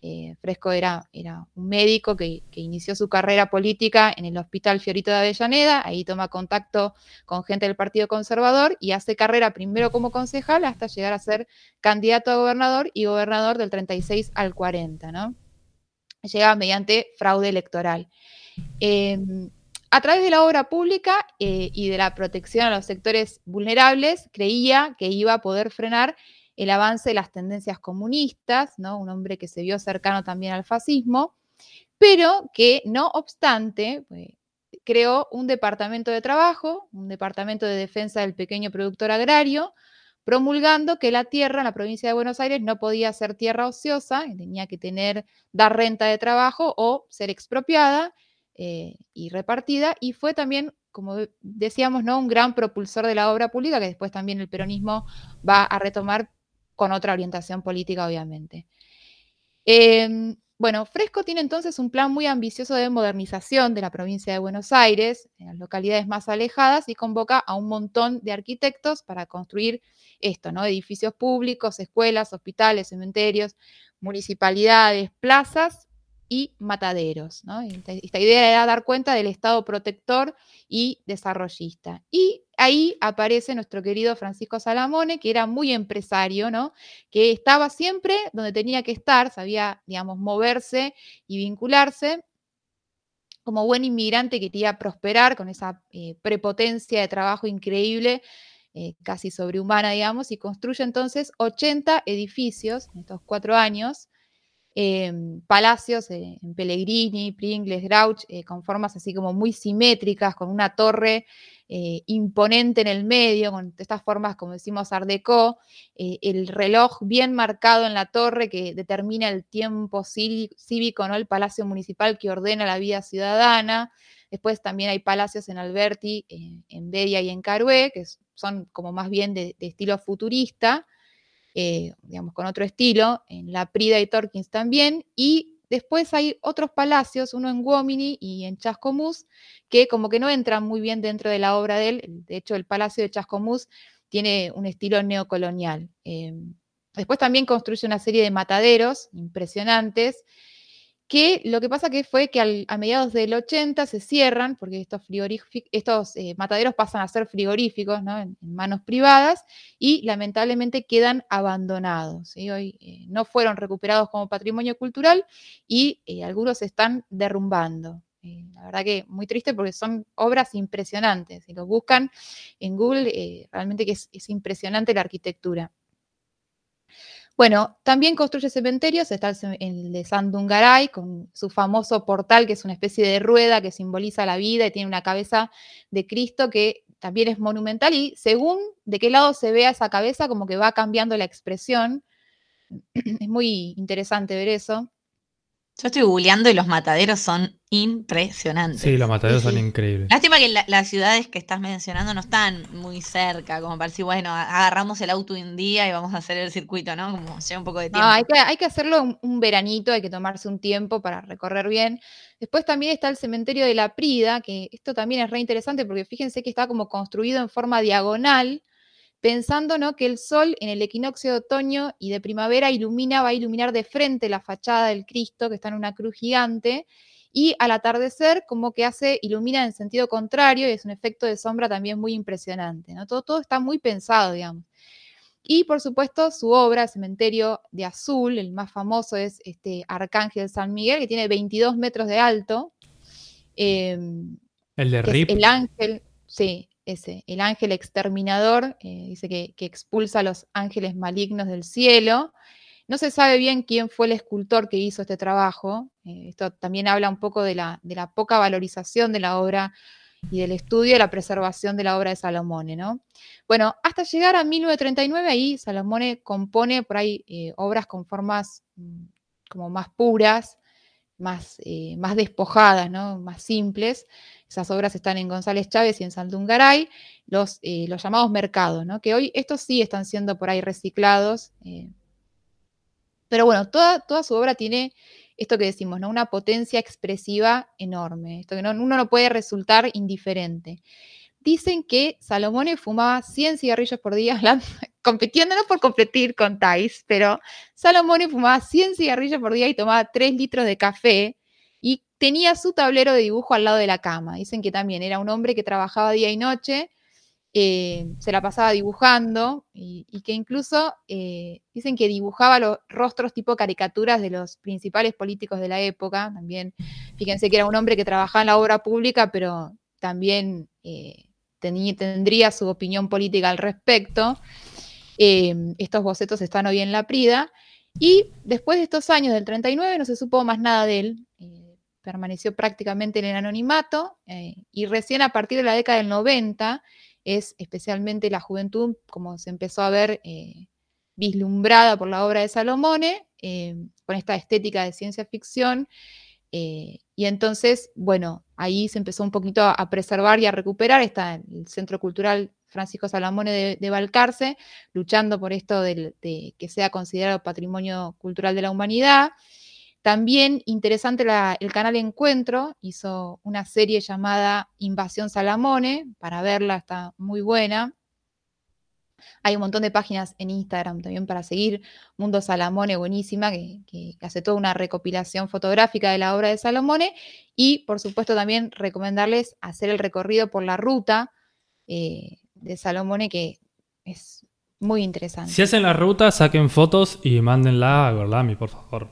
eh, Fresco era, un médico que, inició su carrera política en el Hospital Fiorito de Avellaneda, ahí toma contacto con gente del Partido Conservador y hace carrera primero como concejal hasta llegar a ser candidato a gobernador y gobernador del 36 al 40, ¿no? Llega mediante fraude electoral. Em, a través de la obra pública eh, y de la protección a los sectores vulnerables, creía que iba a poder frenar el avance de las tendencias comunistas, ¿no? un hombre que se vio cercano también al fascismo, pero que no obstante pues, creó un departamento de trabajo, un departamento de defensa del pequeño productor agrario, promulgando que la tierra en la provincia de Buenos Aires no podía ser tierra ociosa, tenía que tener, dar renta de trabajo o ser expropiada eh, y repartida, y fue también como decíamos, ¿no? un gran propulsor de la obra pública que después también el peronismo va a retomar con otra orientación política, obviamente. Em, bueno, Fresco tiene entonces un plan muy ambicioso de modernización de la provincia de Buenos Aires, en las localidades más alejadas, y convoca a un montón de arquitectos para construir esto, ¿no? Edificios públicos, escuelas, hospitales, cementerios, municipalidades, plazas y mataderos. Esta, idea era dar cuenta del Estado protector y desarrollista. Y ahí aparece nuestro querido Francisco Salamone, que era muy empresario, ¿no? que estaba siempre donde tenía que estar, sabía, digamos, moverse y vincularse como buen inmigrante que quería prosperar con esa eh, prepotencia de trabajo increíble, eh, casi sobrehumana, digamos, y construye entonces 80 edificios en estos cuatro años, Palacios eh, en Pellegrini, Pringles, Grouch, eh, con formas así como muy simétricas, con una torre eh, imponente en el medio, con estas formas, como decimos, Art Deco, el reloj bien marcado en la torre que determina el tiempo cívico, ¿no? el palacio municipal que ordena la vida ciudadana. Después también hay palacios en Alberti, en Bedia y en Carué, que son como más bien de estilo futurista. Eh, digamos, con otro estilo, en La Prida y Torkins también, y después hay otros palacios, uno en Guomini y en Chascomús, que como que no entran muy bien dentro de la obra de él, de hecho el Palacio de Chascomús tiene un estilo neocolonial. Em, después también construye una serie de mataderos impresionantes, que lo que pasa que fue que a mediados del 80 se cierran, porque estos, estos eh, mataderos pasan a ser frigoríficos en, manos privadas y lamentablemente quedan abandonados. Hoy eh, no fueron recuperados como patrimonio cultural y eh, algunos se están derrumbando. La verdad que muy triste porque son obras impresionantes. Si lo buscan en Google, realmente que es impresionante la arquitectura. Bueno, también construye cementerios, está el, de Sandungaray con su famoso portal, que es una especie de rueda que simboliza la vida y tiene una cabeza de Cristo que también es monumental y según de qué lado se vea esa cabeza, como que va cambiando la expresión. Es muy interesante ver eso. Yo estoy googleando y los mataderos son impresionantes. Sí, los mataderos Sí, son increíbles. Lástima que la- las ciudades que estás mencionando no están muy cerca, como para decir, bueno, agarramos el auto un día y vamos a hacer el circuito, ¿no? Como lleva un poco de tiempo. No, hay que, hay que hacerlo un, un veranito, hay que tomarse un tiempo para recorrer bien. Después también está el cementerio de la Prida, que esto también es re interesante porque fíjense que está como construido en forma diagonal, pensando ¿no? que el sol en el equinoccio de otoño y de primavera ilumina, va a iluminar de frente la fachada del Cristo, que está en una cruz gigante, y al atardecer como que hace, ilumina en sentido contrario, y es un efecto de sombra también muy impresionante. ¿no? Todo, todo está muy pensado, digamos. Y por supuesto, su obra, Cementerio de Azul, el más famoso es este Arcángel San Miguel, que tiene 22 metros de alto. em, El de Rip. el ángel, sí, ese, el ángel exterminador, eh, dice que, expulsa a los ángeles malignos del cielo. No se sabe bien quién fue el escultor que hizo este trabajo. eh, esto también habla un poco de la, poca valorización de la obra y del estudio de la preservación de la obra de Salomone, ¿no? Bueno, hasta llegar a 1939, ahí Salomone compone por ahí eh, obras con formas mm, como más puras, más, eh, más despojadas, ¿no? Más simples. Esas obras están en González Chávez y en Saldungaray, los, eh, los llamados mercados, ¿no? Que hoy estos sí están siendo por ahí reciclados. eh, pero bueno, toda, toda su obra tiene esto que decimos, ¿no? Una potencia expresiva enorme. Esto que no, uno no puede resultar indiferente. Dicen que Salomone fumaba 100 cigarrillos por día, no por competir con Thais, pero Salomone fumaba 100 cigarrillos por día y tomaba 3 litros de café y tenía su tablero de dibujo al lado de la cama. Dicen que también era un hombre que trabajaba día y noche, eh, se la pasaba dibujando y, y que incluso eh, dicen que dibujaba los rostros tipo caricaturas de los principales políticos de la época. También, fíjense que era un hombre que trabajaba en la obra pública, pero también eh, tendría su opinión política al respecto. Eh, estos bocetos están hoy en la Prida. Y después de estos años del 39 no se supo más nada de él. eh, permaneció prácticamente en el anonimato eh, y recién a partir de la década del 90 es especialmente la juventud como se empezó a ver vislumbrada por la obra de Salomone, con esta estética de ciencia ficción. Y entonces, bueno, ahí se empezó un poquito a, preservar y a recuperar. Está el Centro Cultural Francisco Salamone de, de Balcarce, luchando por esto de que sea considerado patrimonio cultural de la humanidad. También interesante el canal Encuentro, hizo una serie llamada Invasión Salamone, para verla está muy buena. Hay un montón de páginas en Instagram también para seguir. Mundo Salamone, buenísima, que, que hace toda una recopilación fotográfica de la obra de Salomone. Y, por supuesto, también recomendarles hacer el recorrido por la ruta eh, de Salomone, que es muy interesante. Si hacen la ruta, saquen fotos y mándenla a Gorlami, por favor.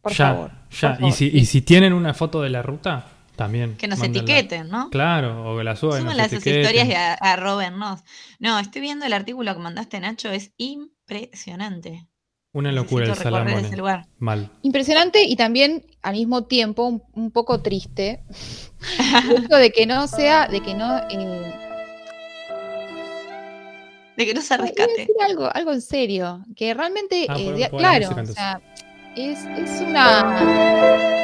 Por ya, favor, ya. por favor. Y, si, y si tienen una foto de la ruta, también. Que nos mándenla. etiqueten, ¿no? Claro, o que la suban. sus etiqueten. historias y a- arróbennos. No, estoy viendo el artículo que mandaste, Nacho, es impresionante. Una locura el Necesito recorrer Salamone. ese lugar. Mal. Impresionante y también al mismo tiempo un, un poco triste. el de que no sea, de que no. eh, De que no se rescate. decir algo, algo en serio. Que realmente, Ah, eh, claro, o sea, es, es una.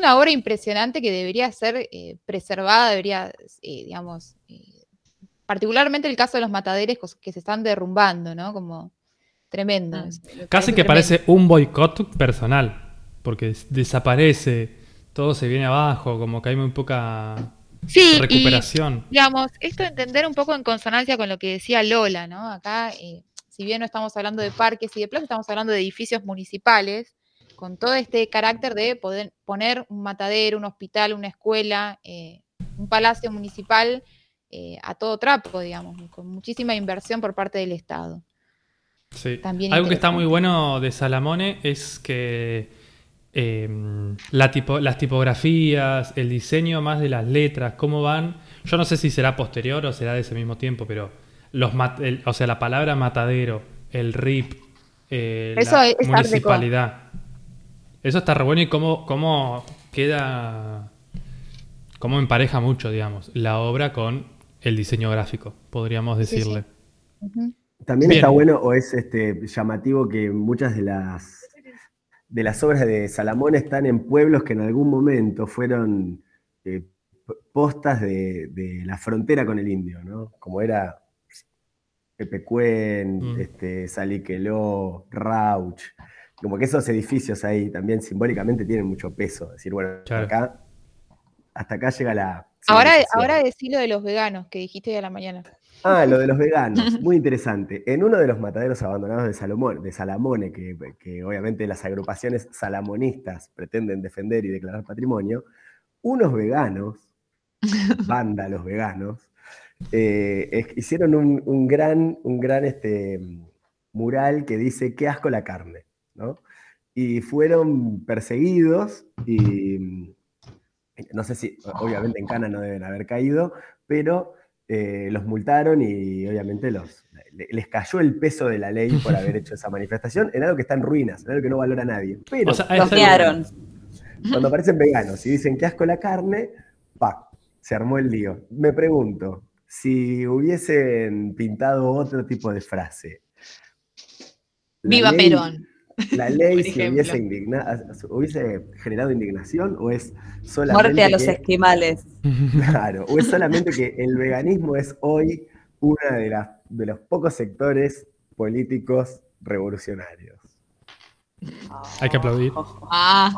Es una obra impresionante que debería ser eh, preservada, debería, eh, digamos, eh, particularmente el caso de los mataderes que se están derrumbando, ¿no? Como tremendo. Es- me Casi parece que tremendo. parece un boicot personal. Porque des- desaparece, todo se viene abajo, como que hay muy poca Sí, y- recuperación. digamos, esto entender un poco en consonancia con lo que decía Lola, ¿no? Acá, eh, si bien no estamos hablando de parques y de plazas, estamos hablando de edificios municipales, con todo este carácter de poder poner un matadero, un hospital, una escuela, eh, un palacio municipal eh, a todo trapo, digamos, con muchísima inversión por parte del Estado. Sí. También Algo que está muy bueno de Salamone es que eh, la tipo- las tipografías, el diseño más de las letras, cómo van. Yo no sé si será posterior o será de ese mismo tiempo, pero los mat- el- o sea, la palabra matadero, el RIP, eh, Eso la es Deco. Eso está re bueno y cómo, cómo queda, cómo empareja mucho, digamos, la obra con el diseño gráfico, podríamos Sí, sí. decirle. También Bien. está bueno o es este, llamativo que muchas de las, de las obras de Salamón están en pueblos que en algún momento fueron eh, postas de, de la frontera con el indio, ¿no? Como era Pepecuén, Mm. este, Saliqueló, Rauch. Como que esos edificios ahí también simbólicamente tienen mucho peso. Es decir, bueno, Claro. acá, hasta acá llega la. Ahora, ahora decilo de los veganos que dijiste hoy a la mañana. Ah, lo de los veganos, muy interesante. En uno de los mataderos abandonados de, Salomón, de Salamone, que, que obviamente las agrupaciones salamonistas pretenden defender y declarar patrimonio, unos veganos, vándalos veganos, eh, es- hicieron un, un gran, un gran este, mural que dice qué asco la carne, ¿no? Y fueron perseguidos y no sé si, obviamente en Cana no deben haber caído, pero eh, los multaron y obviamente los, les cayó el peso de la ley por haber hecho esa manifestación en algo que está en ruinas, en algo que no valora nadie. Pero O sea, cuando aparecen veganos y dicen que asco la carne, pa, se armó el lío. Me pregunto, si hubiesen pintado otro tipo de frase. Viva ley- Perón. La ley ejemplo. hubiese, indigna- hubiese generado indignación o es solamente Muerte a los que- esquimales. Claro, o es solamente que el veganismo es hoy uno de, las- de los pocos sectores políticos revolucionarios. Hay que aplaudir. Ah,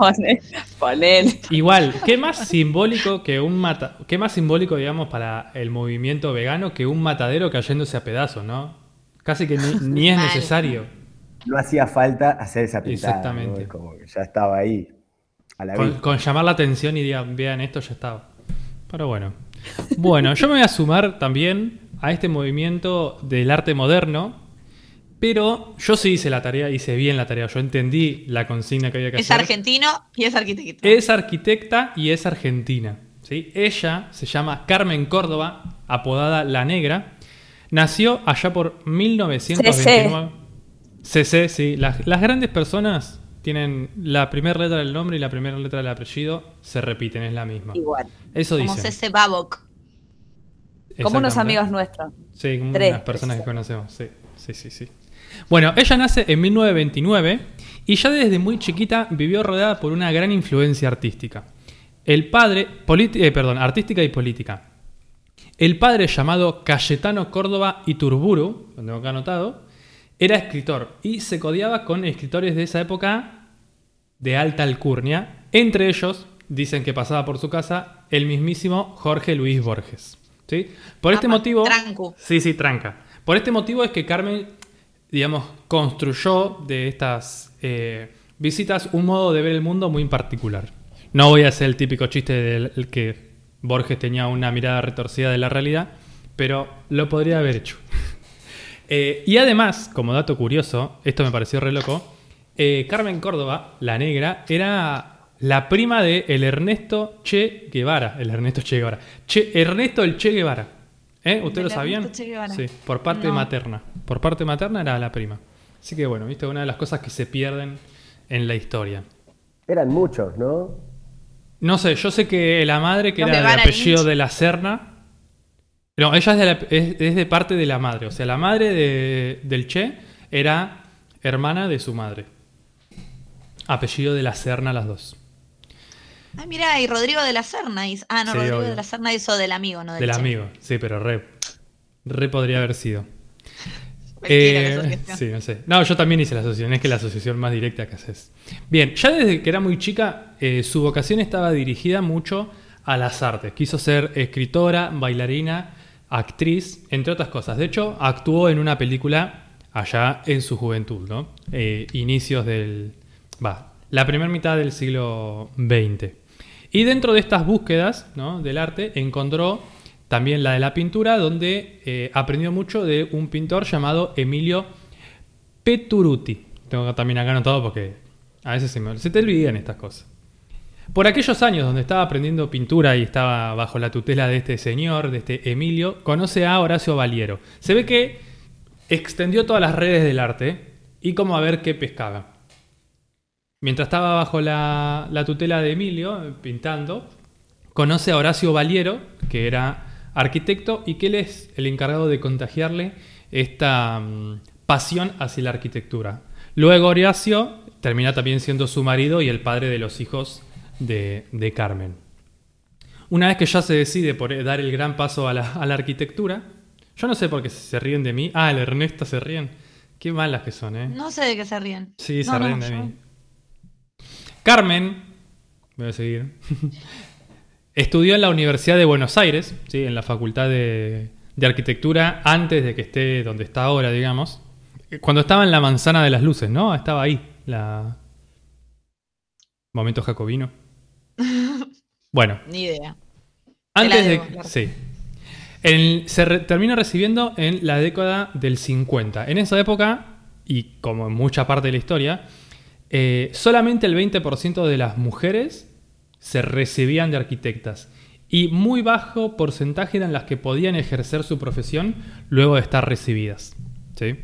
ponele. Igual, ¿qué más simbólico que un mata qué más simbólico, digamos, para el movimiento vegano que un matadero cayéndose a pedazos, ¿no? Casi que ni, ni es necesario. No hacía falta hacer esa pintada. Exactamente. Es como que ya estaba ahí, a la Con, llamar la atención y digan, vean esto, ya estaba. Pero bueno. Bueno, yo me voy a sumar también a este movimiento del arte moderno. Pero yo sí hice la tarea, hice bien la tarea. Yo entendí la consigna que había que es hacer. argentino y es arquitecto. Es arquitecta y es argentina. ¿sí? Ella se llama Carmen Córdoba, apodada La Negra. Nació allá por 1929. CC, sí. Las, las grandes personas tienen la primera letra del nombre y la primera letra del apellido, se repiten, es la misma. Igual. Eso Como dicen. Cece Babok. Como unos amigos nuestros. Sí, como Tres, unas personas que conocemos. Sí, sí, sí, sí. Bueno, ella nace en 1929 y ya desde muy chiquita vivió rodeada por una gran influencia artística. El padre, eh, perdón, artística y política. El padre llamado Cayetano Córdoba Iturburu, lo tengo acá anotado, era escritor y se codiaba con escritores de esa época de alta alcurnia. Entre ellos, dicen que pasaba por su casa el mismísimo Jorge Luis Borges. ¿sí? Por este Apa, motivo... trancu. Sí, sí, tranca. Por este motivo es que Carmen, digamos, construyó de estas eh, visitas un modo de ver el mundo muy particular. No voy a hacer el típico chiste del el que Borges tenía una mirada retorcida de la realidad, pero lo podría haber hecho. Eh, y además, como dato curioso, esto me pareció re loco, eh, Carmen Córdoba, la negra, era la prima de el Ernesto Che Guevara. El Ernesto Che Guevara. Che- Ernesto el Che Guevara. ¿Eh? ¿Ustedes lo sabían? Ernesto Che Guevara. Sí, por parte No. materna. Por parte materna era la prima. Así que bueno, viste, una de las cosas que se pierden en la historia. Eran muchos, ¿no? No sé, yo sé que la madre, que era de apellido de la Serna. No, ella es de, la- es- es de parte de la madre. O sea, la madre de- del Che era hermana de su madre. Apellido de la Serna, las dos. Ay, mira, y Rodrigo de la Serna. hizo- Ah, no, Sí, Rodrigo obvio. de la Serna hizo del amigo, no del Del Che. amigo, sí, pero re. Re podría haber sido. Eh, sí, no sé. No, yo también hice la asociación, es que la asociación más directa que haces. Bien, ya desde que era muy chica, eh, su vocación estaba dirigida mucho a las artes. Quiso ser escritora, bailarina, actriz, entre otras cosas. De hecho, actuó en una película allá en su juventud, ¿no? Eh, inicios del. Va, la primera mitad del siglo XX. Y dentro de estas búsquedas ¿no? del arte encontró también la de la pintura, donde eh, aprendió mucho de un pintor llamado Emilio Peturuti. Tengo también acá anotado porque A veces se, te olvidan estas cosas. Por aquellos años donde estaba aprendiendo pintura y estaba bajo la tutela de este señor, de este Emilio, conoce a Horacio Valiero. Se ve que extendió todas las redes del arte y como a ver qué pescaba. Mientras estaba bajo la, la tutela de Emilio, eh, pintando, conoce a Horacio Valiero, que era arquitecto y que él es el encargado de contagiarle esta mm, pasión hacia la arquitectura. Luego Horacio termina también siendo su marido y el padre de los hijos de, de Carmen. Una vez que ya se decide por dar el gran paso a la, a la arquitectura, yo no sé por qué se ríen de mí. Ah, el Ernesto se ríen. Qué malas que son, ¿eh? No sé de qué se ríen. Sí, se no, ríen de yo- mí. Carmen, voy a seguir, estudió en la Universidad de Buenos Aires, ¿sí? en la Facultad de, de Arquitectura, antes de que esté donde está ahora, digamos. Cuando estaba en la Manzana de las Luces, ¿no? Estaba ahí, la... Momento jacobino. Bueno, Ni idea. antes de... claro. Sí. En- se re- termina recibiendo en la década del 50. En esa época, y como en mucha parte de la historia, eh, solamente el 20% de las mujeres se recibían de arquitectas. Y muy bajo porcentaje eran las que podían ejercer su profesión luego de estar recibidas. ¿sí?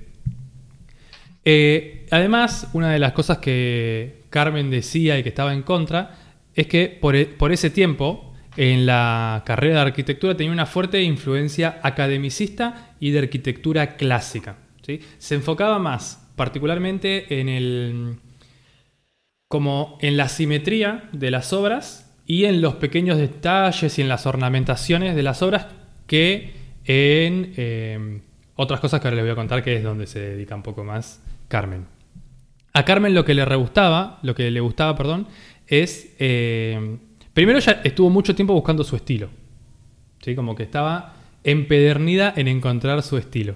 Eh, además, una de las cosas que Carmen decía y que estaba en contra es que por, e- por ese tiempo en la carrera de arquitectura tenía una fuerte influencia academicista y de arquitectura clásica. ¿sí? Se enfocaba más particularmente en el como en la simetría de las obras y en los pequeños detalles y en las ornamentaciones de las obras que en eh, otras cosas que ahora les voy a contar que es donde se dedica un poco más Carmen. A Carmen lo que le gustaba, lo que le gustaba, perdón, es eh, primero ella estuvo mucho tiempo buscando su estilo, ¿sí? como que estaba empedernida en encontrar su estilo.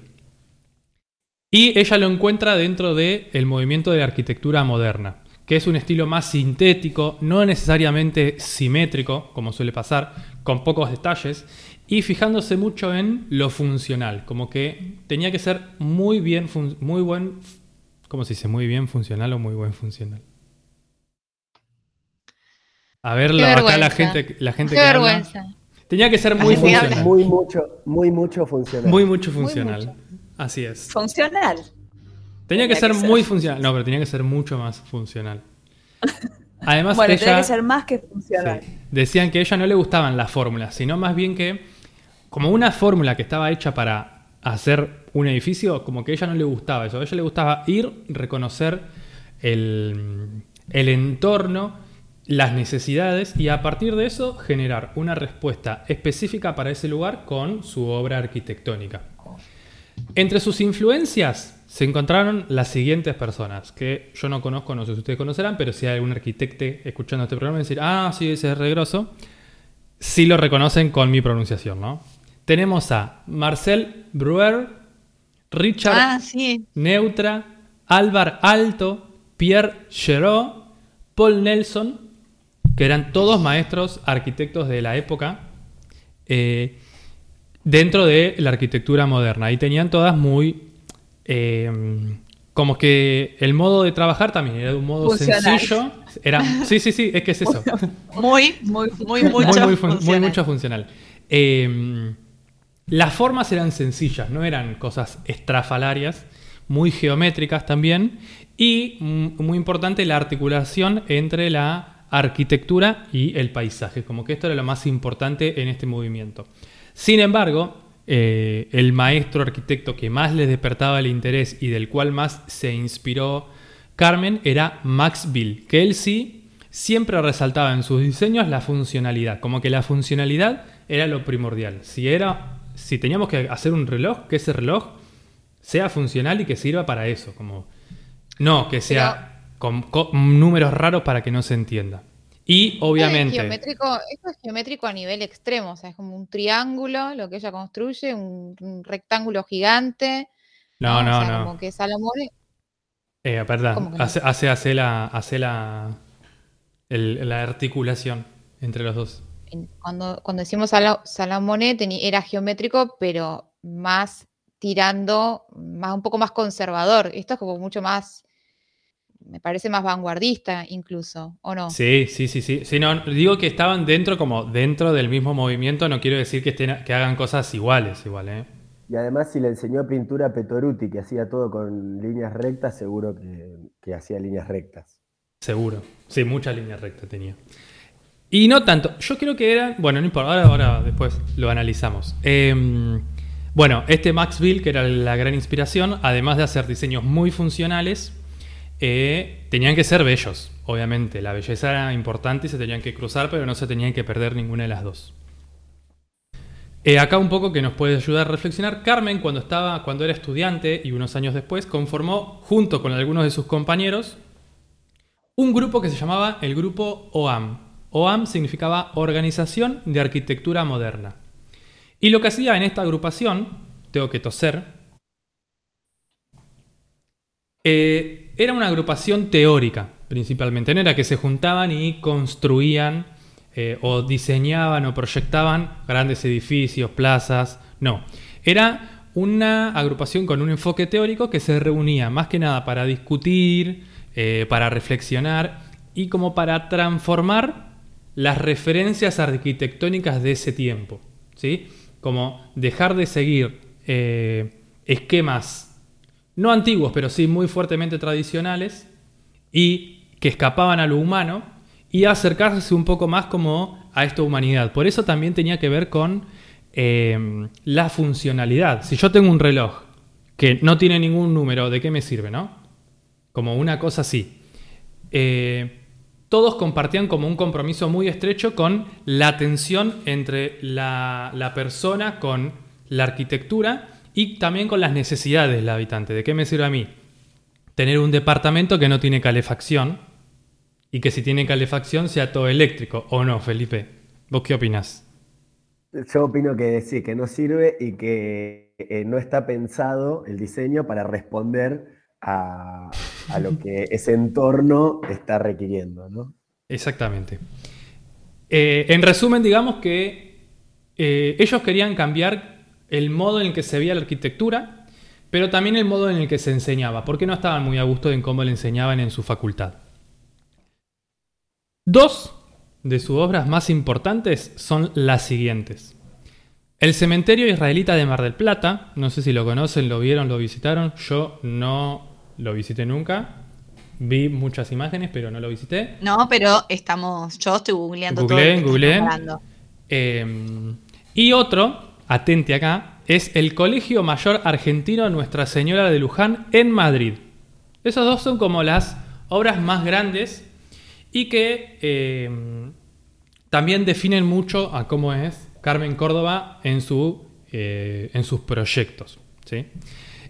Y ella lo encuentra dentro del movimiento de la arquitectura moderna, que es un estilo más sintético, no necesariamente simétrico, como suele pasar, con pocos detalles, y fijándose mucho en lo funcional, como que tenía que ser muy bien, muy buen, ¿cómo se dice? Muy bien funcional o muy buen funcional. A ver, Qué la- acá la gente, la gente Qué que habla. vergüenza. Tenía que ser muy Así se habla. funcional. Muy mucho, muy mucho funcional. Muy mucho Muy funcional. mucho. Así es. Funcional. Tenía que Tenía ser que ser. muy funcional. No, pero tenía que ser mucho más funcional. Además, Bueno, ella, tiene que ser más que funcional. sí, decían que a ella no le gustaban las fórmulas, sino más bien que, como una fórmula que estaba hecha para hacer un edificio, como que a ella no le gustaba eso. A ella le gustaba ir, reconocer el, el entorno, las necesidades y a partir de eso generar una respuesta específica para ese lugar con su obra arquitectónica. Entre sus influencias se encontraron las siguientes personas, que yo no conozco, no sé si ustedes conocerán, pero si hay algún arquitecto escuchando este programa y decir, ah, sí, ese es regroso, sí lo reconocen con mi pronunciación, ¿no? Tenemos a Marcel Breuer, Richard Ah, sí. Neutra, Álvar Alto, Pierre Chéreau, Paul Nelson, que eran todos maestros arquitectos de la época, eh, dentro de la arquitectura moderna. Y tenían todas muy... eh, como que el modo de trabajar también era de un modo sencillo. Era, sí, sí, sí, es que es eso. Muy, muy, muy, muy, mucho. muy, muy funcional. mucho funcional. Eh, las formas eran sencillas, no eran cosas estrafalarias, muy geométricas también. Y mm, muy importante la articulación entre la arquitectura y el paisaje, como que esto era lo más importante en este movimiento. Sin embargo, eh, el maestro arquitecto que más les despertaba el interés y del cual más se inspiró Carmen era Max Bill, que él sí siempre resaltaba en sus diseños la funcionalidad, como que la funcionalidad era lo primordial. Si era si teníamos que hacer un reloj, que ese reloj sea funcional y que sirva para eso, como no que sea con, con números raros para que no se entienda. Y es obviamente geométrico, esto es geométrico a nivel extremo, o sea, es como un triángulo, lo que ella construye, un, un rectángulo gigante. no, O no, sea, no. Como que Salomón Eh, perdón, hace, hace, la, hace la, el- la articulación entre los dos. cuando, cuando decimos teni- era geométrico, pero más tirando, más un poco más conservador. Esto es como mucho más me parece más vanguardista incluso, ¿o no? Sí, sí, sí, sí. sí no, digo que estaban dentro, como dentro del mismo movimiento, no quiero decir que, estén, que hagan cosas iguales, igual, ¿eh? Y además, si le enseñó pintura a Petoruti, que hacía todo con líneas rectas, seguro que, que hacía líneas rectas. Seguro. Sí, muchas líneas rectas tenía. Y no tanto. Yo creo que era. Bueno, no importa. Ahora, ahora después lo analizamos. Em, bueno, este Max Bill, que era la gran inspiración, además de hacer diseños muy funcionales, eh, tenían que ser bellos, obviamente. La belleza era importante y se tenían que cruzar, pero no se tenían que perder ninguna de las dos. Eh, acá un poco que nos puede ayudar a reflexionar. Carmen, cuando, estaba, cuando era estudiante y unos años después, conformó, junto con algunos de sus compañeros, un grupo que se llamaba el Grupo OAM. OAM significaba Organización de Arquitectura Moderna. Y lo que hacía en esta agrupación, tengo que toser, eh, era una agrupación teórica principalmente, no era que se juntaban y construían eh, o diseñaban o proyectaban grandes edificios, plazas, no, era una agrupación con un enfoque teórico que se reunía más que nada para discutir, eh, para reflexionar y como para transformar las referencias arquitectónicas de ese tiempo. ¿sí? como dejar de seguir eh, esquemas no antiguos, pero sí muy fuertemente tradicionales y que escapaban a lo humano y acercarse un poco más como a esta humanidad. Por eso también tenía que ver con eh, la funcionalidad. Si yo tengo un reloj que no tiene ningún número, ¿de qué me sirve, no? Como una cosa así. Eh, todos compartían como un compromiso muy estrecho con la tensión entre la, persona con la arquitectura y también con las necesidades del habitante. ¿De qué me sirve a mí? Tener un departamento que no tiene calefacción y que si tiene calefacción sea todo eléctrico, ¿o no, Felipe? ¿Vos qué opinas? Yo opino que sí, que no sirve y que eh, no está pensado el diseño para responder a, lo que ese entorno está requiriendo, ¿no? Exactamente. Eh, en resumen, digamos que eh, ellos querían cambiar el modo en el que se veía la arquitectura, pero también el modo en el que se enseñaba, porque no estaban muy a gusto en cómo le enseñaban en su facultad. Dos de sus obras más importantes son las siguientes. El cementerio israelita de Mar del Plata, no sé si lo conocen, lo vieron, lo visitaron, yo no lo visité nunca. Vi muchas imágenes, pero no lo visité. No, pero estamos. Yo estoy googleando todo. Em, y otro, atente acá, es el Colegio Mayor Argentino Nuestra Señora de Luján en Madrid. Esos dos son como las obras más grandes y que em, también definen mucho a cómo es Carmen Córdoba en, su, eh, en sus proyectos. ¿sí?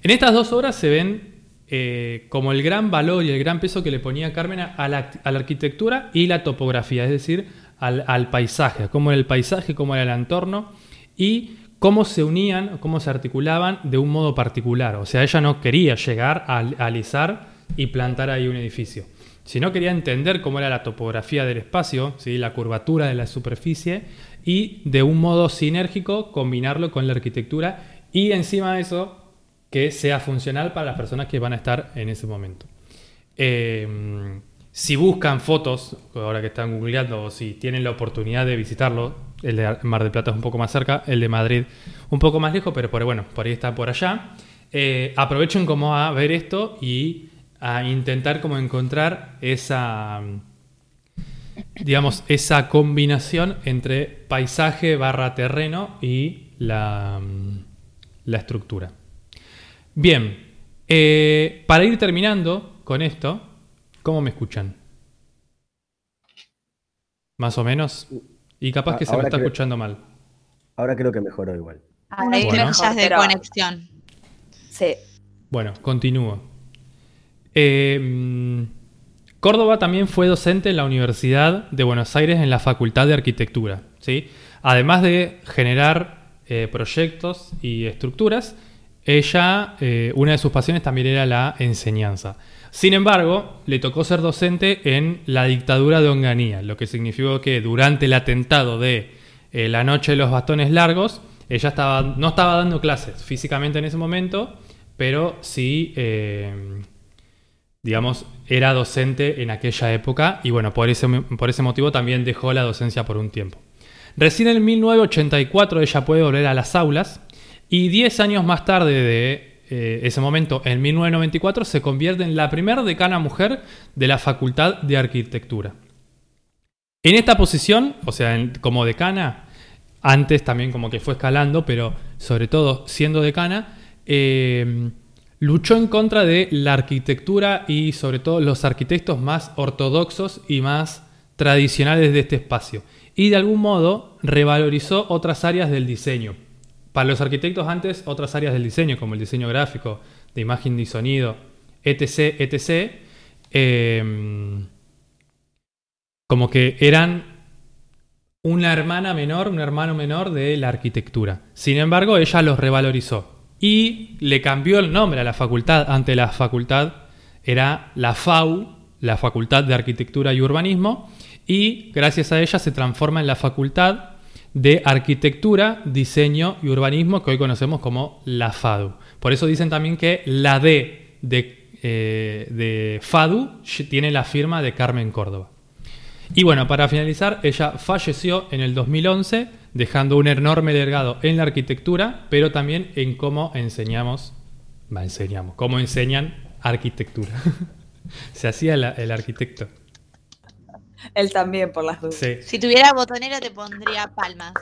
En estas dos obras se ven eh, como el gran valor y el gran peso que le ponía Carmen a la, arquitectura y la topografía, es decir, al, paisaje, cómo era el paisaje, cómo era el entorno y cómo se unían, cómo se articulaban de un modo particular. O sea, ella no quería llegar a, alisar y plantar ahí un edificio, sino quería entender cómo era la topografía del espacio, ¿sí? la curvatura de la superficie y de un modo sinérgico combinarlo con la arquitectura y encima de eso que sea funcional para las personas que van a estar en ese momento. Eh, si buscan fotos, ahora que están googleando, o si tienen la oportunidad de visitarlo, el de Mar del Plata es un poco más cerca, el de Madrid un poco más lejos, pero bueno, por ahí está por allá. Eh, aprovechen como a ver esto y a intentar como encontrar esa, digamos, esa combinación entre paisaje barra terreno y la, la estructura. Bien, eh, para ir terminando con esto, ¿cómo me escuchan? Más o menos. Y capaz que se me está escuchando mal. Ahora creo que mejoró igual. Hay bueno. de conexión. Sí. Bueno, continúo. Eh, Córdoba también fue docente en la Universidad de Buenos Aires en la Facultad de Arquitectura. ¿sí? Además de generar eh, proyectos y estructuras, ella, eh, una de sus pasiones también era la enseñanza. Sin embargo, le tocó ser docente en la dictadura de Onganía, lo que significó que durante el atentado de eh, la noche de los bastones largos, ella no estaba dando clases físicamente en ese momento, pero sí, eh, digamos, era docente en aquella época y bueno, por ese, por ese motivo también dejó la docencia por un tiempo. Recién en 1984 ella puede volver a las aulas y 10 años más tarde de eh, ese momento, en 1994, se convierte en la primera decana mujer de la Facultad de Arquitectura. En esta posición, o sea, como decana, antes también como que fue escalando, pero sobre todo siendo decana, eh, luchó en contra de la arquitectura y sobre todo los arquitectos más ortodoxos y más tradicionales de este espacio. Y de algún modo revalorizó otras áreas del diseño. Para los arquitectos antes, otras áreas del diseño, como el diseño gráfico, de imagen y sonido, etc., etc., eh, como que eran una hermana menor, un hermano menor de la arquitectura. Sin embargo, ella los revalorizó y le cambió el nombre a la facultad. Ante la facultad era la FAU, la Facultad de Arquitectura y Urbanismo, y gracias a ella se transforma en la Facultad de Arquitectura, Diseño y Urbanismo, que hoy conocemos como la FADU. Por eso dicen también que la D de, eh, de FADU tiene la firma de Carmen Córdoba. Y bueno, para finalizar, ella falleció en el 2011, dejando un enorme legado en la arquitectura, pero también en cómo enseñamos, enseñamos, cómo enseñan arquitectura. Se hacía el arquitecto. Él también, por las dudas. Sí. Si tuviera botonera te pondría palmas.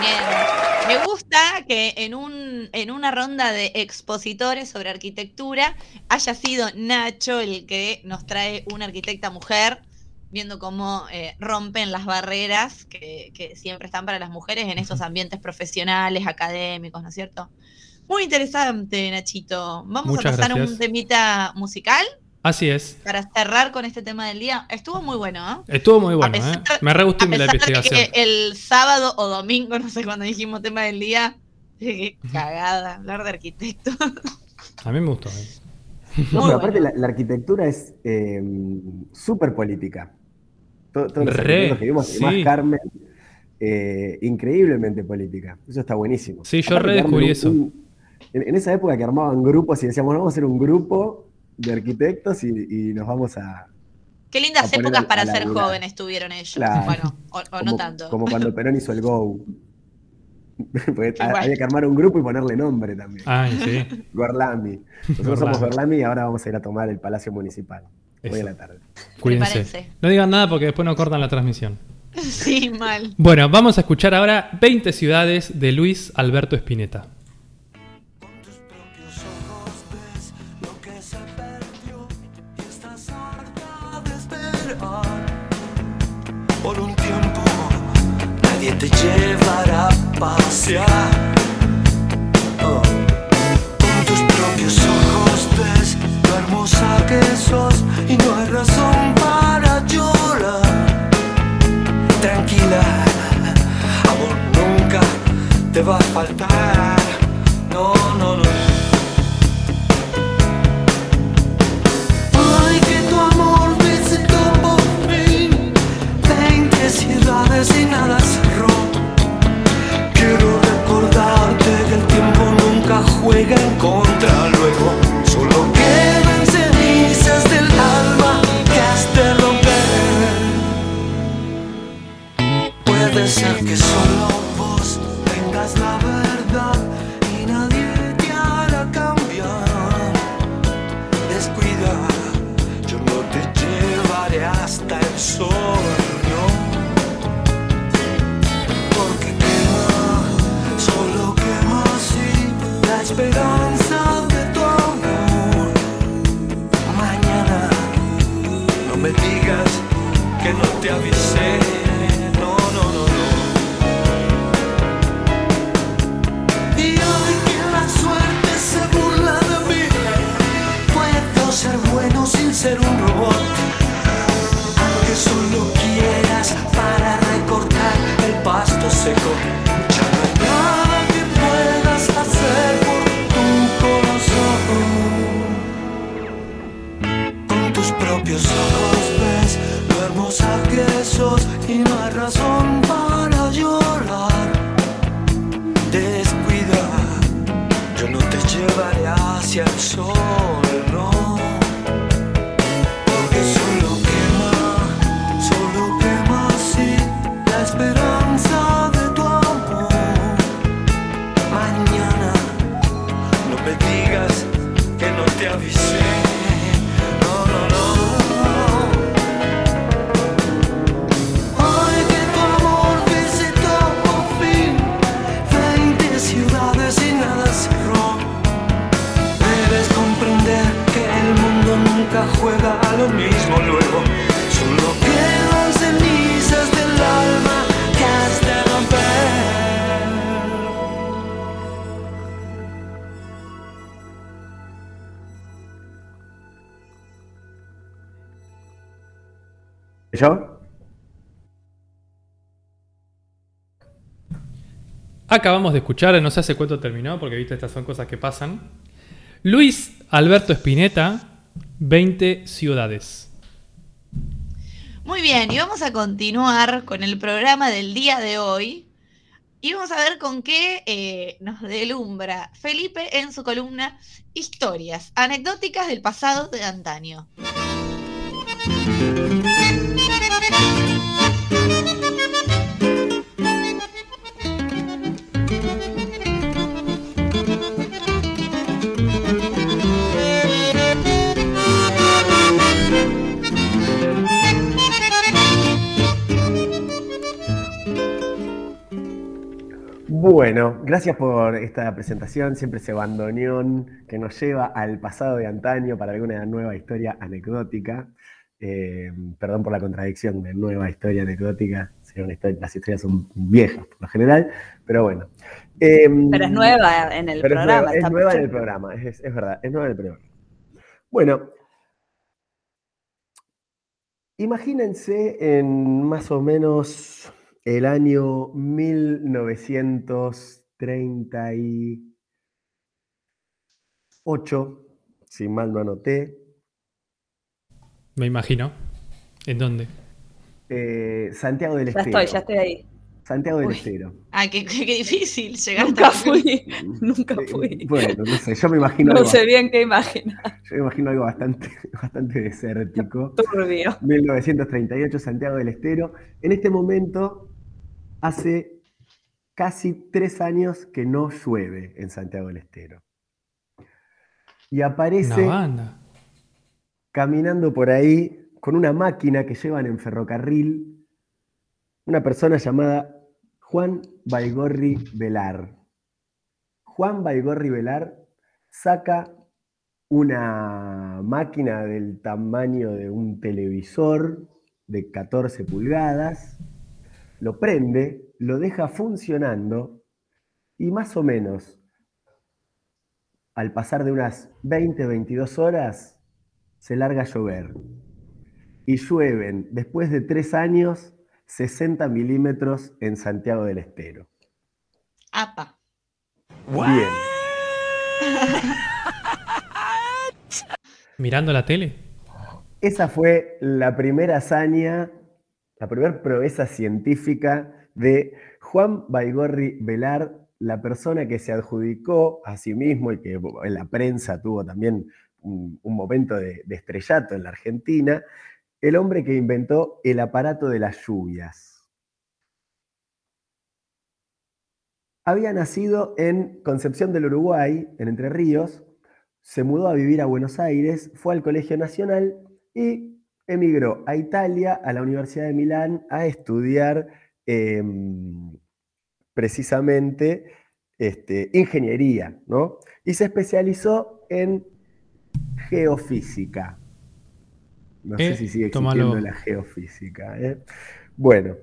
Bien. Me gusta que en, un, en una ronda de expositores sobre arquitectura haya sido Nacho el que nos trae una arquitecta mujer, viendo cómo eh, rompen las barreras que, que siempre están para las mujeres en esos ambientes profesionales, académicos, ¿no es cierto? Muy interesante, Nachito. Vamos Muchas a pasar a un gracias. temita musical Así es. para cerrar con este tema del día. Estuvo muy bueno, ¿no? Estuvo muy bueno, pesar- ¿eh? Me re gustó A la pesar de investigación. que el sábado o domingo, no sé cuándo dijimos tema del día, qué cagada hablar de arquitecto. A mí me gustó. ¿eh? No, pero aparte bueno. la, la arquitectura es eh, súper política. Todo- Todos los Re, que vimos, y más sí. Carmen, eh, increíblemente política. Eso está buenísimo. Sí, yo redescubrí eso. un- en, en esa época que armaban grupos y decíamos, vamos a hacer un grupo de arquitectos y, y nos vamos a... Qué lindas A épocas para a ser jóvenes tuvieron ellos. Claro. Bueno, o, o como, no tanto. como cuando Perón hizo el Go. Había que armar un grupo y ponerle nombre también. Ay, sí. Gorlami. Nosotros somos Gorlami. Y ahora vamos a ir a tomar el Palacio Municipal. Hoy a la tarde. Cuídense. No digan nada porque después nos cortan la transmisión. Sí, mal. Bueno, vamos a escuchar ahora 20 ciudades de Luis Alberto Spinetta. Llevará a pasear. Oh. Con tus propios ojos ves lo hermosa que sos y no hay razón para llorar. Tranquila, amor nunca te va a faltar. No, no, no. Ay, que tu amor por fin Veinte ciudades y nada avisé. No, no, no, no. Y hoy que la suerte se burla de mí, puedo ser bueno sin ser un robot. Aunque solo quieras para recortar el pasto seco, ¿Yo? Acabamos de escuchar, no sé hace cuánto terminó, porque viste, estas son cosas que pasan. Luis Alberto Spinetta, 20 ciudades. Muy bien, y vamos a continuar con el programa del día de hoy. Y vamos a ver con qué eh, nos delumbra Felipe en su columna Historias anecdóticas del pasado de antaño. Bueno, gracias por esta presentación, siempre ese bandoneón que nos lleva al pasado de antaño para alguna nueva historia anecdótica. Eh, perdón por la contradicción de nueva historia anecdótica, historia- las historias son viejas por lo general, pero bueno. Eh, Pero es nueva en el pero es programa. nueva, es nueva en el programa, es, es verdad, es nueva en el programa. Bueno, imagínense en más o menos el año 1938, si mal no anoté, Me imagino. ¿En dónde? eh, Santiago del Ya Estero. estoy, ya estoy ahí. Santiago del Uy. Estero. Ay, qué, qué- qué difícil llegar Nunca hasta fui, nunca Eh, fui. Bueno, no sé, yo me imagino No algo, sé bien qué imaginar. yo me imagino algo bastante, bastante desértico. Turbio. 1938, Santiago del Estero. En este momento, hace casi tres años que no llueve en Santiago del Estero. Y aparece caminando por ahí con una máquina que llevan en ferrocarril una persona llamada Juan Baigorri Velar. Juan Baigorri Velar saca una máquina del tamaño de un televisor de 14 pulgadas, lo prende, lo deja funcionando y más o menos al pasar de unas 20, 22 horas se larga a llover. Y llueven, después de tres años, 60 milímetros en Santiago del Estero. Apa. Bien. ¿Mirando la tele? Esa fue la primera hazaña, la primera proeza científica de Juan Baigorri Velar, la persona que se adjudicó a sí mismo y que en la prensa tuvo también un, momento de estrellato en la Argentina, el hombre que inventó el aparato de las lluvias. Había nacido en Concepción del Uruguay, en Entre Ríos, se mudó a vivir a Buenos Aires, fue al Colegio Nacional y emigró a Italia, a la Universidad de Milán, a estudiar eh, precisamente este, ingeniería, ¿no? Y se especializó en geofísica. No Eh, sé si sigue tómalo. existiendo la geofísica. ¿eh? Bueno,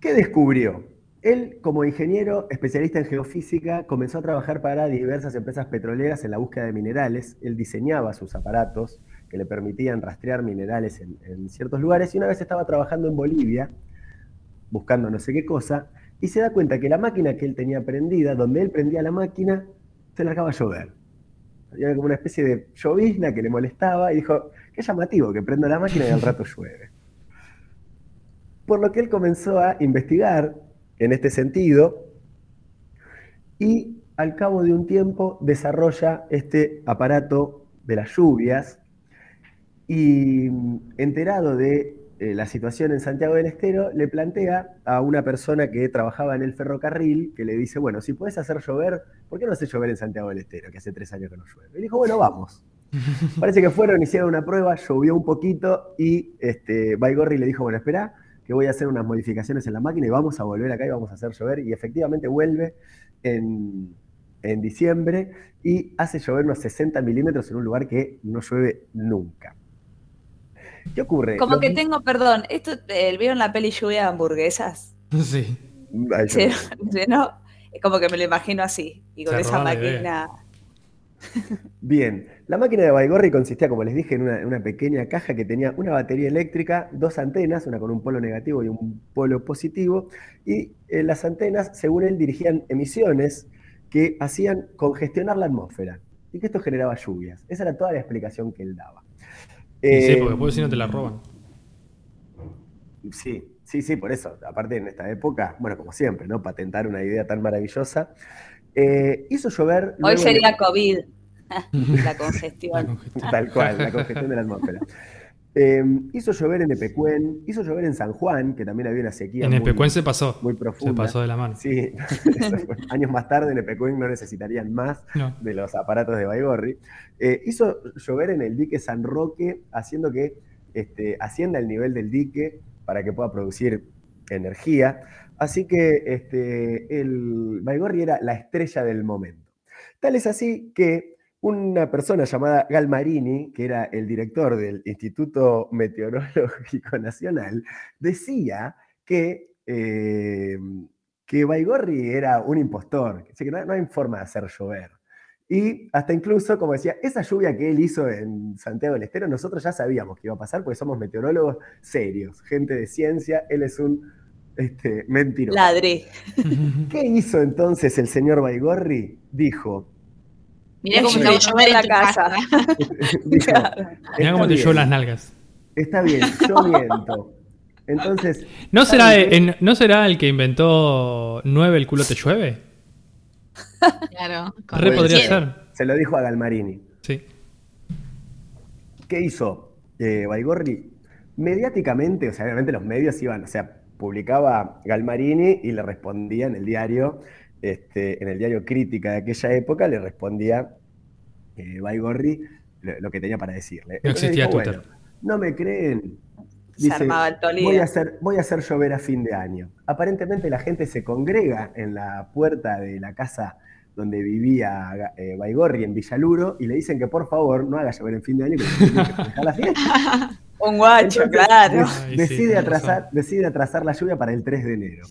¿qué descubrió? Él, como ingeniero especialista en geofísica, comenzó a trabajar para diversas empresas petroleras en la búsqueda de minerales. Él diseñaba sus aparatos que le permitían rastrear minerales en, ciertos lugares y una vez estaba trabajando en Bolivia, buscando no sé qué cosa, y se da cuenta que la máquina que él tenía prendida, donde él prendía la máquina, se largaba a llover. Había como una especie de llovizna que le molestaba y dijo, qué llamativo que prendo la máquina y al rato llueve. Por lo que él comenzó a investigar en este sentido y al cabo de un tiempo desarrolla este aparato de las lluvias y enterado de eh, la situación en Santiago del Estero, le plantea a una persona que trabajaba en el ferrocarril, que le dice, bueno, si puedes hacer llover, ¿por qué no hace llover en Santiago del Estero, que hace tres años que no llueve? Y dijo, bueno, vamos. Parece que fueron, hicieron una prueba, llovió un poquito y este, Baigorri le dijo, bueno, espera, que voy a hacer unas modificaciones en la máquina y vamos a volver acá y vamos a hacer llover. Y efectivamente vuelve en, en diciembre y hace llover unos 60 milímetros en un lugar que no llueve nunca. ¿Qué ocurre? Como Los- que tengo, perdón, esto eh, ¿vieron la peli lluvia de hamburguesas? Sí. Ay, Sí, yo- sí, ¿no? Es como que me lo imagino así. Y con Se esa máquina. Bien, la máquina de Baigorri consistía, como les dije, en una, en una pequeña caja que tenía una batería eléctrica, dos antenas, una con un polo negativo y un polo positivo, y eh, las antenas, según él, dirigían emisiones que hacían congestionar la atmósfera y que esto generaba lluvias. Esa era toda la explicación que él daba. Sí, Eh, porque después si no te la roban. Sí, sí, sí, por eso. Aparte en esta época, bueno, como siempre, ¿no? Patentar una idea tan maravillosa. Eh, hizo llover. Hoy de- sería COVID. la congestión. Tal cual, la congestión de la atmósfera. Eh, hizo llover en Epecuén, hizo llover en San Juan, que también había una sequía En muy, Epecuén se pasó. muy Se profunda. pasó de la mano. Sí, años más tarde en Epecuén no necesitarían más No. de los aparatos de Baigorri. Eh, hizo llover en el dique San Roque, haciendo que este, ascienda el nivel del dique para que pueda producir energía. Así que este, el Baigorri era la estrella del momento. Tal es así que una persona llamada Galmarini, que era el director del Instituto Meteorológico Nacional, decía que, eh, que Baigorri era un impostor, que no, no hay forma de hacer llover. Y hasta incluso, como decía, esa lluvia que él hizo en Santiago del Estero, nosotros ya sabíamos que iba a pasar porque somos meteorólogos serios, gente de ciencia, él es un este, mentiroso. ¿Qué hizo entonces el señor Baigorri? Dijo, Mirá cómo Llueve está llover en la casa. casa. dijo Mirá "Está cómo te llevo las nalgas. Está bien, yo miento. Entonces, ¿No será, ¿No será el que inventó 9 el culo te llueve? Claro. con Re podría ser. se lo dijo a Galmarini. Sí. ¿Qué hizo eh, Baigorri? Mediáticamente, o sea, obviamente los medios iban, o sea, publicaba Galmarini y le respondía en el diario, este, en el diario Crítica de aquella época, le respondía eh, Baigorri lo, lo que tenía para decirle. No Entonces existía dijo, Twitter. "Bueno, no me creen. Se armaba el Tolida. voy a, hacer, voy a hacer llover a fin de año. Aparentemente la gente se congrega en la puerta de la casa donde vivía eh, Baigorri en Villaluro y le dicen que por favor no haga llover en fin de año que se tiene que festejar la fiesta. Un guacho, Entonces, claro. des- Ay, sí, decide, atrasar, razón. decide atrasar la lluvia para el 3 de enero.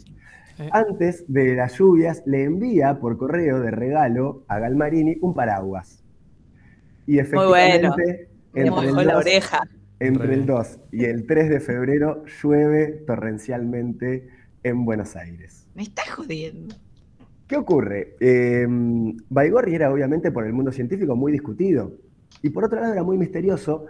Eh. Antes de las lluvias, le envía por correo de regalo a Galmarini un paraguas. Y efectivamente, Me entre, el la 2, oreja. entre Re el bien. 2 y el 3 de febrero llueve torrencialmente en Buenos Aires. Me estás jodiendo. ¿Qué ocurre? Eh, Baigorri era obviamente por el mundo científico muy discutido y por otro lado era muy misterioso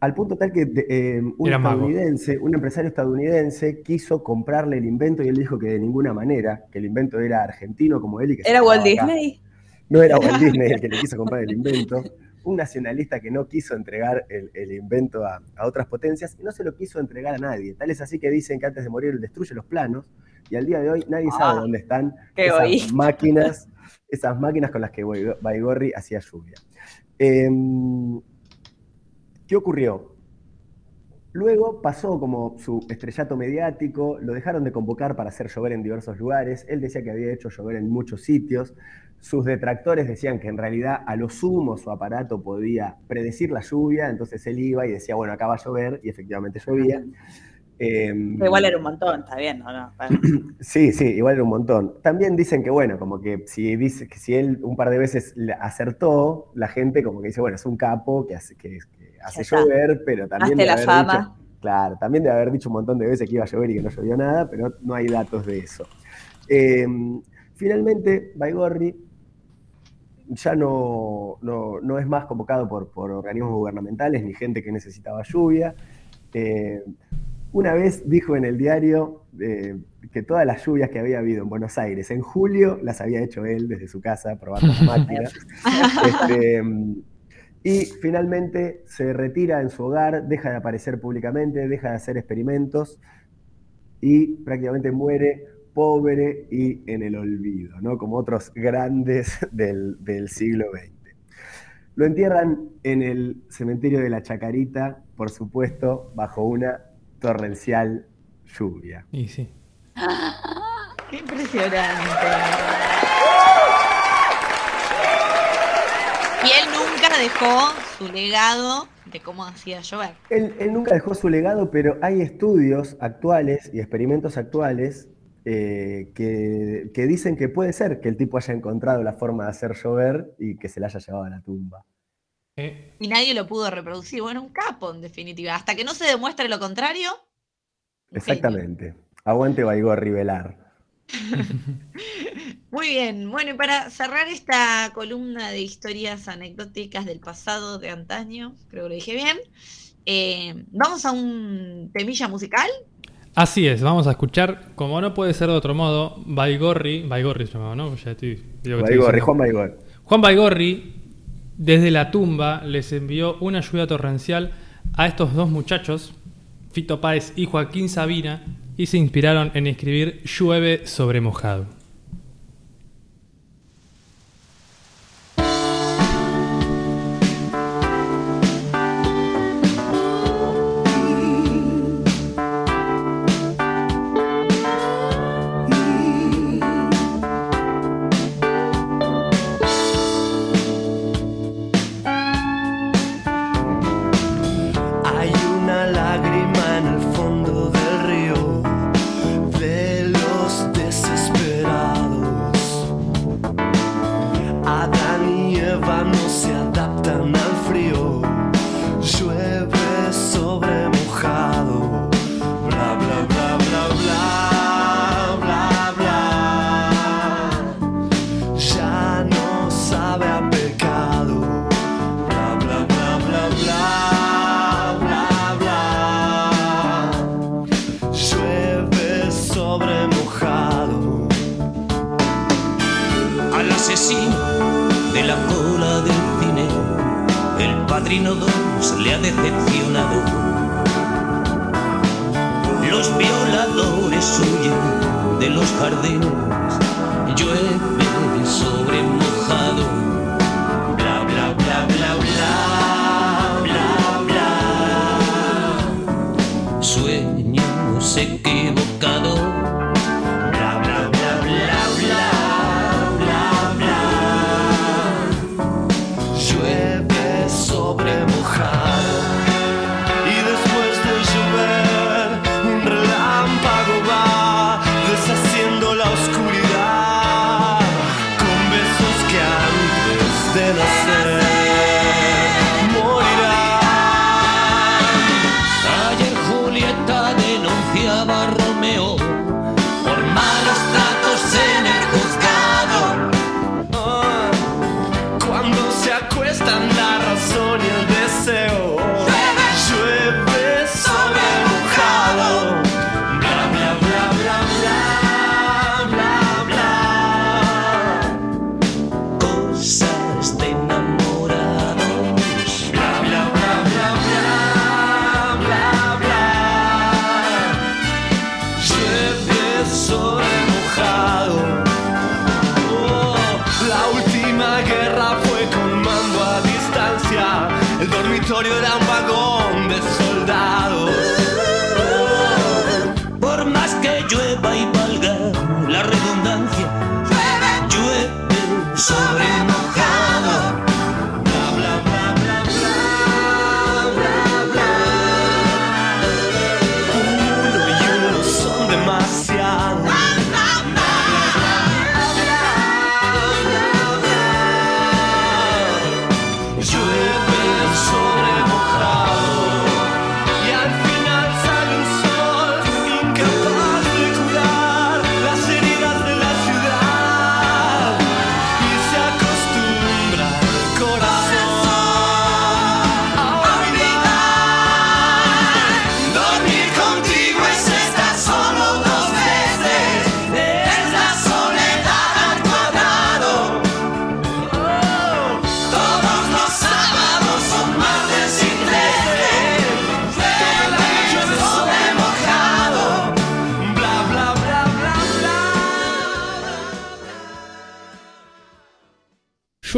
al punto tal que eh, un Era mago. estadounidense, un empresario estadounidense quiso comprarle el invento y él dijo que de ninguna manera, que el invento era argentino como él y que se ¿Era Walt acá. Disney? No era Walt Disney el que le quiso comprar el invento. Un nacionalista que no quiso entregar el, el invento a, a otras potencias y no se lo quiso entregar a nadie. Tal es así que dicen que antes de morir él destruye los planos y al día de hoy nadie sabe Ah, dónde están esas máquinas, esas máquinas con las que Baig- Baigorri hacía lluvia. Em, ¿Qué ocurrió? Luego pasó como su estrellato mediático, lo dejaron de convocar para hacer llover en diversos lugares, él decía que había hecho llover en muchos sitios, sus detractores decían que en realidad a lo sumo su aparato podía predecir la lluvia, entonces él iba y decía, bueno, acá va a llover, y efectivamente llovía. Em, Igual era un montón, está bien, ¿no? Sí, sí, igual era un montón. También dicen que, bueno, como que si dice que si él un par de veces acertó, la gente como que dice, bueno, es un capo que hace, que, que hace llover, pero también Hazte la fama. dicho- claro, también debe haber dicho un montón de veces que iba a llover y que no llovió nada, pero no hay datos de eso. Eh, finalmente, Baigorri ya no, no, no es más convocado por, por organismos gubernamentales ni gente que necesitaba lluvia. Eh, Una vez dijo en el diario eh, que todas las lluvias que había habido en Buenos Aires en julio las había hecho él desde su casa probando las máquinas. Este, y finalmente se retira en su hogar, deja de aparecer públicamente, deja de hacer experimentos y prácticamente muere pobre y en el olvido, ¿no? Como otros grandes del, del siglo XX. Lo entierran en el cementerio de la Chacarita, por supuesto, bajo una torrencial lluvia. Y sí. Qué impresionante. Y él nunca dejó su legado de cómo hacía llover. Él, él nunca dejó su legado, pero hay estudios actuales y experimentos actuales eh, que, que dicen que puede ser que el tipo haya encontrado la forma de hacer llover y que se la haya llevado a la tumba. Eh, Y nadie lo pudo reproducir. Bueno, un capo, en definitiva. Hasta que no se demuestre lo contrario. un genio. Exactamente. Aguante Baigorri Velar. Muy bien. Bueno, y para cerrar esta columna de historias anecdóticas del pasado de antaño, creo que lo dije bien, eh, vamos a un temilla musical. Así es, vamos a escuchar, como no puede ser de otro modo, Baigorri, Baigorri se llamaba, ¿no? Ya estoy- digo que estoy Baigorri, diciendo. Juan Baigorri. Juan Baigorri, desde la tumba, les envió una lluvia torrencial a estos dos muchachos, Fito Páez y Joaquín Sabina, y se inspiraron en escribir Llueve sobre mojado.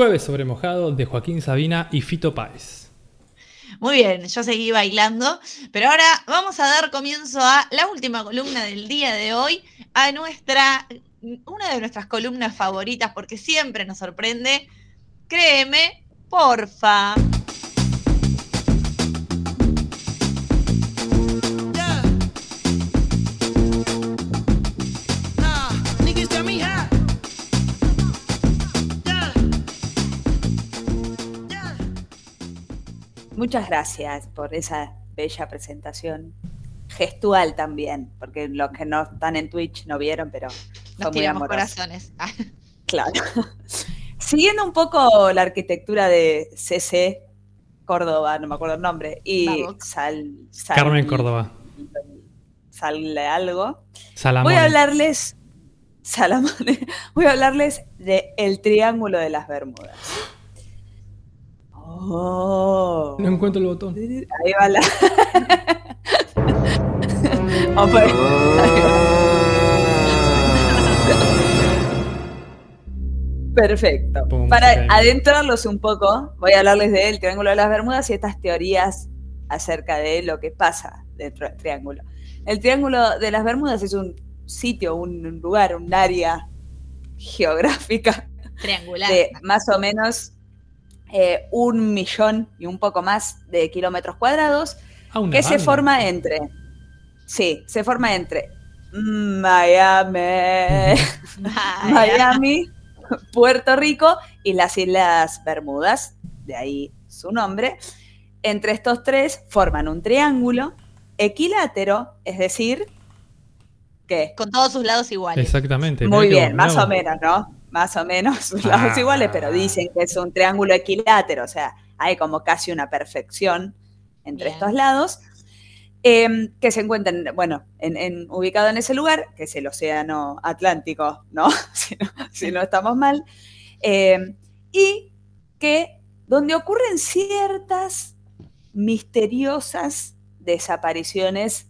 Llueve sobre mojado de Joaquín Sabina y Fito Páez. Muy bien, yo seguí bailando, pero ahora vamos a dar comienzo a la última columna del día de hoy, a nuestra, una de nuestras columnas favoritas, porque siempre nos sorprende. Créeme, porfa. Muchas gracias por esa bella presentación. Gestual también, porque los que no están en Twitch no vieron, pero Nos muy corazones. Claro. Siguiendo un poco la arquitectura de CC Córdoba, no me acuerdo el nombre, y. Sal, Sal- Carmen Córdoba. Sale algo. Salamón. Voy a hablarles, Salamone, voy a hablarles de el Triángulo de las Bermudas. Oh. No encuentro el botón. Ahí va la. Vamos por ahí. Ahí va. Perfecto. Para adentrarlos un poco, voy a hablarles del Triángulo de las Bermudas y estas teorías acerca de lo que pasa dentro del Triángulo. El Triángulo de las Bermudas es un sitio, un lugar, un área geográfica Triangular. de más o menos eh, un millón y un poco más de kilómetros cuadrados Ah, que se forma entre, sí, se forma entre Miami. Miami, Puerto Rico y las Islas Bermudas, de ahí su nombre. Entre estos tres forman un triángulo equilátero, es decir, que Con todos sus lados iguales. Exactamente. muy qué bien, más o menos, ¿no? Más o menos sus lados Ah. iguales, pero dicen que es un triángulo equilátero, o sea, hay como casi una perfección entre Bien. estos lados, eh, que se encuentran, bueno, en, en- ubicado en ese lugar, que es el Océano Atlántico, ¿no? si, no si no estamos mal, eh, y que donde ocurren ciertas misteriosas desapariciones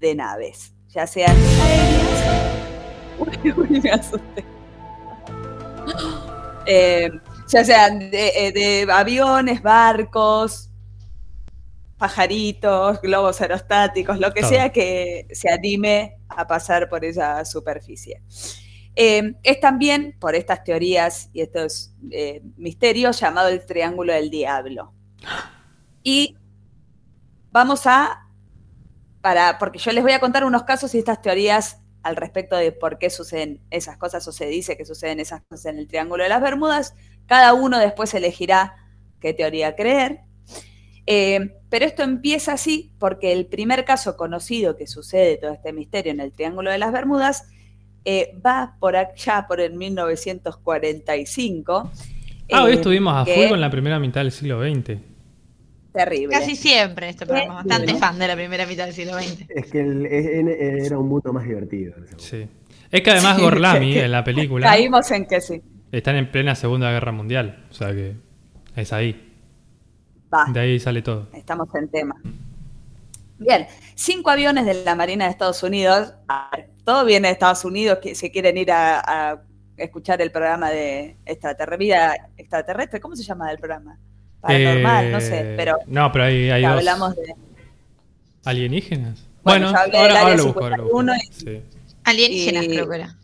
de naves, ya sean aéreas. Uy, uy, me asusté. Eh, ya sean de, eh, de aviones, barcos, pajaritos, globos aerostáticos, lo que Todo. sea que se anime a pasar por esa superficie. Eh, es también, por estas teorías y estos eh, misterios, llamado el Triángulo del Diablo. Y vamos a, para, porque yo les voy a contar unos casos y estas teorías al respecto de por qué suceden esas cosas o se dice que suceden esas cosas en el Triángulo de las Bermudas. Cada uno después elegirá qué teoría creer. Eh, pero esto empieza así porque el primer caso conocido que sucede todo este misterio en el Triángulo de las Bermudas eh, va por allá, por el 1945. Ah, hoy eh, estuvimos a full con la primera mitad del siglo XX. Terrible. Casi siempre este programa. Bastante fan de la primera mitad del siglo XX. Es que el- era un mundo más divertido. Sí. Es que además Sí, Gorlami en la película Caímos en que sí. están en plena Segunda Guerra Mundial. O sea que es ahí. Va. De ahí sale todo. Estamos en tema. Bien, cinco aviones de la Marina de Estados Unidos. Todo viene de Estados Unidos, que si quieren ir a, a escuchar el programa de extraterrestre, vida extraterrestre, ¿cómo se llama el programa? Paranormal, no sé, Eh, pero No, pero hay, hay dos hablamos de alienígenas. Bueno, Bueno, yo hablé ahora, ahora lo busco. ahora lo busco. 51 Sí. Alienígenas Y- creo que era.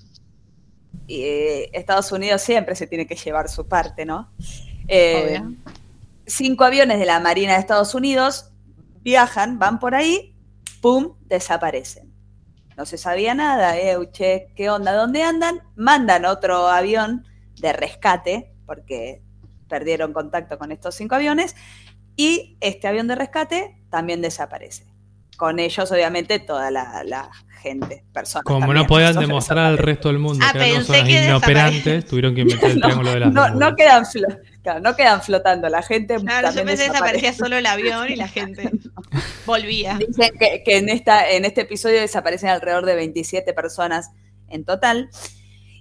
y, eh, Estados Unidos siempre se tiene que llevar su parte, ¿no? Eh, cinco aviones de la Marina de Estados Unidos viajan, van por ahí, ¡pum!, desaparecen. No se sabía nada, eh, che, ¿qué onda? ¿Dónde andan? Mandan otro avión de rescate, porque perdieron contacto con estos cinco aviones, y este avión de rescate también desaparece. Con ellos, obviamente, toda la, la gente, personas. Como también, no podían demostrar al resto del mundo Ah, que eran personas que inoperantes, tuvieron que inventar el No, triángulo de las no, no quedan claro, no quedan flotando, la gente Claro, yo pensé que desaparece. desaparecía solo el avión y la gente volvía. Dicen que, que en, esta, en este episodio desaparecen alrededor de 27 personas en total.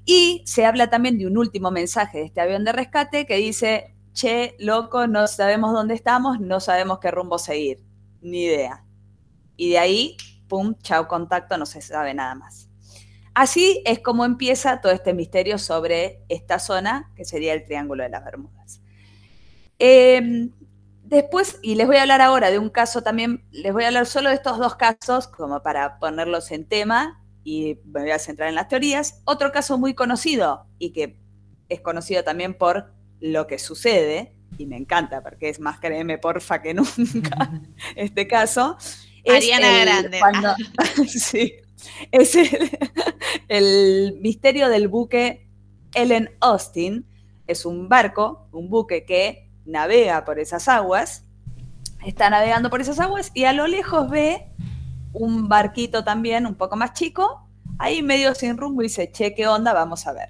Y se habla también de un último mensaje de este avión de rescate que dice, che, loco, no sabemos dónde estamos, no sabemos qué rumbo seguir, ni idea. Y de ahí, pum, chao contacto, no se sabe nada más. así es como empieza todo este misterio sobre esta zona, que sería el Triángulo de las Bermudas. Eh, después, y les voy a hablar ahora de un caso también, les voy a hablar solo de estos dos casos, como para ponerlos en tema, y me voy a centrar en las teorías. Otro caso muy conocido, y que es conocido también por lo que sucede, y me encanta porque es más créeme porfa que nunca este caso. es Ariana Grande. cuando- sí, es el, el misterio del buque Ellen Austin. Es un barco, un buque que navega por esas aguas, está navegando por esas aguas y a lo lejos ve un barquito también un poco más chico, ahí medio sin rumbo y dice, che, ¿qué onda? Vamos a ver.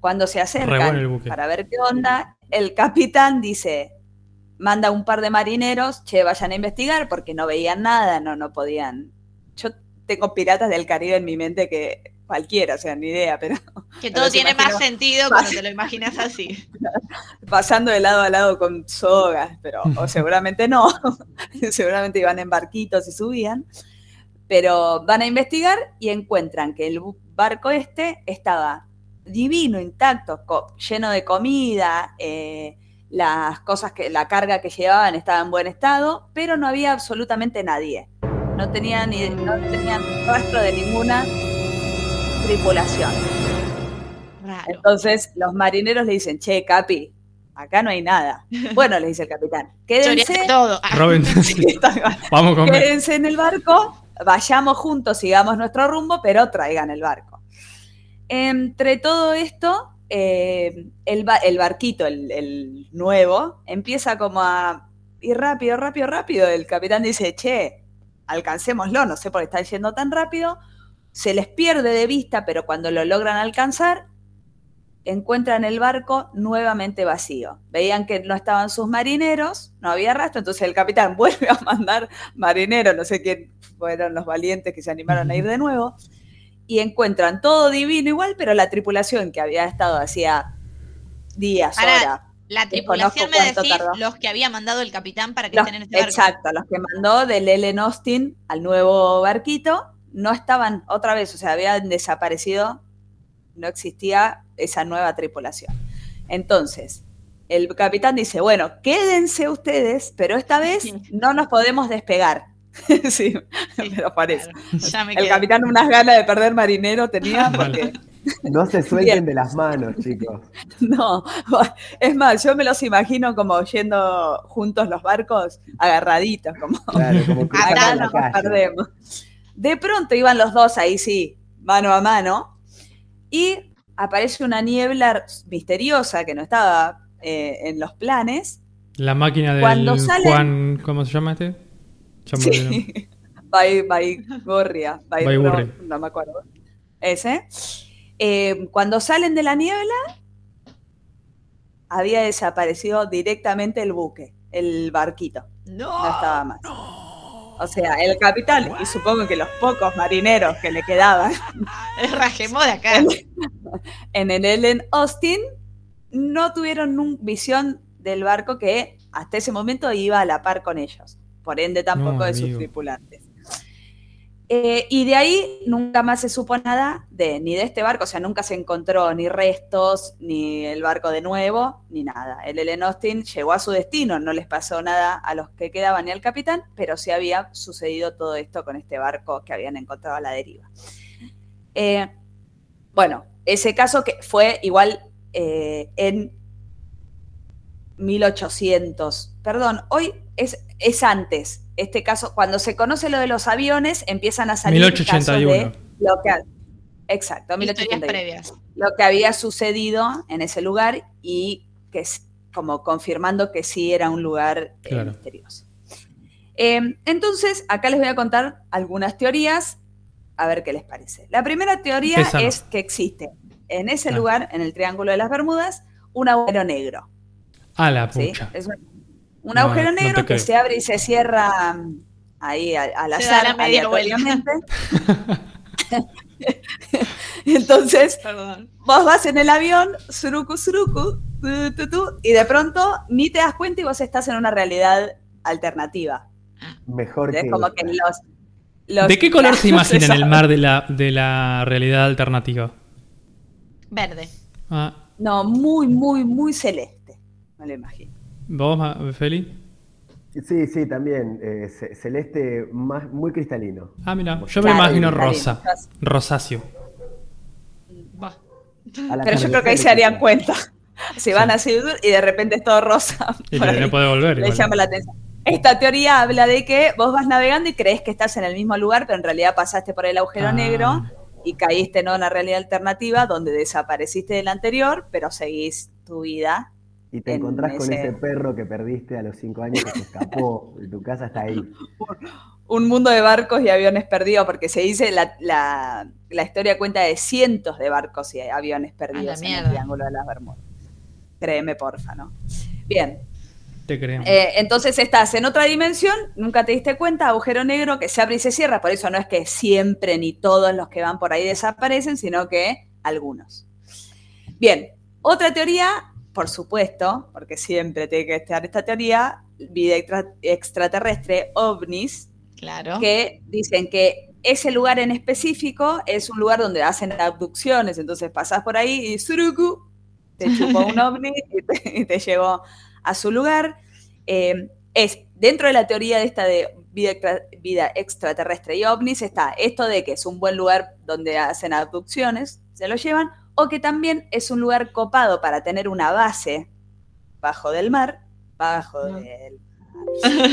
Cuando se acercan bueno para ver qué onda, el capitán dice, manda un par de marineros, che, vayan a investigar porque no veían nada, no, no podían. Yo tengo piratas del Caribe en mi mente que cualquiera, o sea, ni idea, pero Que todo tiene más sentido cuando te lo imaginas así. pasando de lado a lado con sogas, pero o seguramente no, seguramente iban en barquitos y subían, pero van a investigar y encuentran que el barco este estaba divino, intacto, lleno de comida, eh, las cosas que, la carga que llevaban estaba en buen estado, pero no había absolutamente nadie. No tenían, ni, no tenían rastro de ninguna tripulación. Raro. Entonces los marineros le dicen, che, Capi, acá no hay nada. Bueno, le dice el capitán, quédense, todo. Robin, Sí, vamos a comer. quédense en el barco, vayamos juntos, sigamos nuestro rumbo, pero traigan el barco. Entre todo esto, eh, el, el barquito, el, el nuevo, empieza como a ir rápido, rápido, rápido. El capitán dice, che, alcancémoslo, no sé por qué está yendo tan rápido. Se les pierde de vista, pero cuando lo logran alcanzar, encuentran el barco nuevamente vacío. Veían que no estaban sus marineros, no había rastro, entonces el capitán vuelve a mandar marineros, no sé quién fueron los valientes que se animaron a ir de nuevo, y encuentran todo divino igual, pero la tripulación que había estado hacía días, horas, La tripulación me decís tardó. los que había mandado el capitán para que los- estén en ese barco. exacto, los que mandó del Ellen Austin al nuevo barquito, no estaban otra vez, o sea, habían desaparecido, no existía esa nueva tripulación. Entonces, el capitán dice, bueno, quédense ustedes, pero esta vez no nos podemos despegar. sí, Sí, pero parece. claro. Ya me El capitán unas ganas de perder marinero tenía porque No se suelten de las manos, chicos. no, es más, yo me los imagino como yendo juntos los barcos agarraditos, como Claro, como acá nos perdemos. De pronto iban los dos ahí sí, mano a mano, y aparece una niebla misteriosa que no estaba eh, en los planes. La máquina Cuando salen- Juan, ¿cómo se llama este? Sí. By, Baigorria, Bay- Baigorria. no, no me acuerdo. Ese. Eh, cuando salen de la niebla, había desaparecido directamente el buque, el barquito. No. no estaba más. O sea, el capitán y supongo que los pocos marineros que le quedaban Es Rajemó de acá. en el Ellen Austin no tuvieron nun- visión del barco que hasta ese momento iba a la par con ellos. Por ende, tampoco No, de sus tripulantes. Eh, y de ahí nunca más se supo nada de ni de este barco, o sea, nunca se encontró ni restos, ni el barco de nuevo, ni nada. El Ellen Austin llegó a su destino, no les pasó nada a los que quedaban ni al capitán, pero sí había sucedido todo esto con este barco que habían encontrado a la deriva. Eh, bueno, ese caso que fue igual eh, en 1800, perdón, hoy es, es antes. Este caso, cuando se conoce lo de los aviones, empiezan a salir casos 1881. de lo que exacto, Historias 1881 previas. lo que había sucedido en ese lugar y que es como confirmando que sí era un lugar eh, misterioso. Eh, entonces, acá les voy a contar algunas teorías, a ver qué les parece. La primera teoría es que existe en ese Ah. lugar, en el Triángulo de las Bermudas, un agujero negro. A la ¿sí? pucha. Es un, un No, agujero no negro que creo. se abre y se cierra mm, ahí al, al azar, la media aleatoriamente. Entonces, Perdón. vos vas en el avión, suruku, suruku, tu, tu, tu, y de pronto ni te das cuenta y vos estás en una realidad alternativa. Mejor que. como que los, los- ¿De qué color se imaginan el mar de la, de la realidad alternativa? Verde. Ah, No, muy, muy, muy celeste. Me lo imagino. ¿Vos, Feli? Sí, sí, también. eh, ce- celeste más, muy cristalino. Ah, mira, yo me imagino cristalino. rosa. Rosáceo. A Pero yo creo que ahí se harían cuenta. Se van así y de repente es todo rosa. Y le puede volver. Le igual. llama la atención. Esta teoría habla de que vos vas navegando y crees que estás en el mismo lugar, pero en realidad pasaste por el agujero Ah. negro y caíste en una realidad alternativa donde desapareciste del anterior, pero seguís tu vida. Y te en encontrás con ese- ese perro que perdiste a los cinco años que se escapó y tu casa está ahí. Un mundo de barcos y aviones perdidos, porque se dice, la, la- la historia cuenta de cientos de barcos y aviones perdidos en el. Triángulo de las Bermudas. Créeme, porfa, ¿no? Bien, Te creemos. Eh, entonces estás en otra dimensión, nunca te diste cuenta, agujero negro que se abre y se cierra, por eso no es que siempre ni todos los que van por ahí desaparecen, sino que algunos. Bien, otra teoría, por supuesto, porque siempre tiene que estar esta teoría, vida extra- extraterrestre, ovnis, Claro. que dicen que ese lugar en específico es un lugar donde hacen abducciones, entonces pasás por ahí y suruku, te chupó un ovni y te, y te llevó a su lugar. Eh, es dentro de la teoría de esta de vida, extra- vida extraterrestre y ovnis está esto de que es un buen lugar donde hacen abducciones, se lo llevan, o que también es un lugar copado para tener una base bajo del mar, bajo del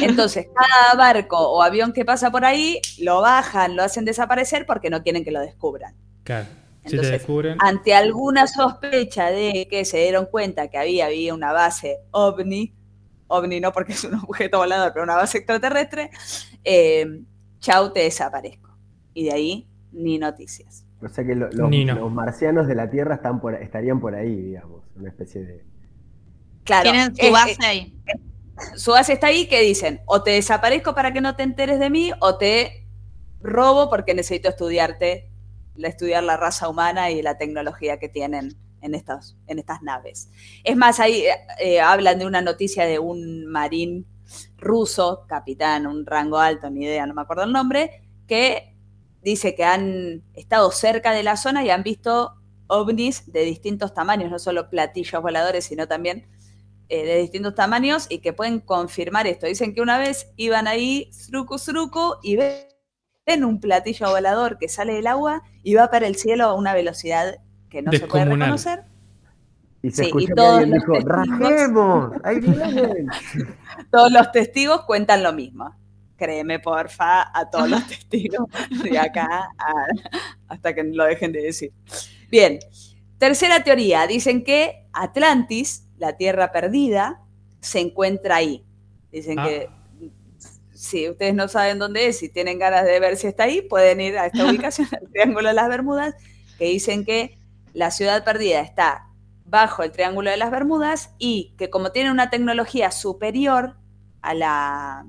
entonces, cada barco o avión que pasa por ahí lo bajan, lo hacen desaparecer porque no quieren que lo descubran. Claro. Si te entonces, descubren. Ante alguna sospecha de que se dieron cuenta que había, había una base ovni, ovni no porque es un objeto volador, pero una base extraterrestre, eh, chau, te desaparezco. Y de ahí ni noticias. O sea que lo- los, Ni no. los marcianos de la Tierra están por, estarían por ahí, digamos, una especie de... Claro, Tienen su es- base es- ahí. su base está ahí que dicen, o te desaparezco para que no te enteres de mí, o te robo porque necesito estudiarte, la- estudiar la raza humana y la tecnología que tienen en estas, en estas naves. Es más, ahí eh, eh, hablan de una noticia de un marín ruso, capitán, un rango alto, ni idea, no me acuerdo el nombre, que dice que han estado cerca de la zona y han visto ovnis de distintos tamaños, no solo platillos voladores, sino también eh, de distintos tamaños y que pueden confirmar esto. Dicen que una vez iban ahí, sruku, sruku, y ven un platillo volador que sale del agua y va para el cielo a una velocidad que no se puede reconocer. Y se Sí, escuchó y que todos alguien los dijo, testigos- ¡rajemos! ¡Ahí vienen! Todos los testigos cuentan lo mismo. Créeme, porfa, a todos los testigos de acá a- hasta que lo dejen de decir. Bien, tercera teoría. Dicen que Atlantis, la tierra perdida, se encuentra ahí. Dicen Ah. que si ustedes no saben dónde es, si tienen ganas de ver si está ahí, pueden ir a esta ubicación, el Triángulo de las Bermudas, que dicen que la ciudad perdida está bajo el Triángulo de las Bermudas y que como tiene una tecnología superior a la,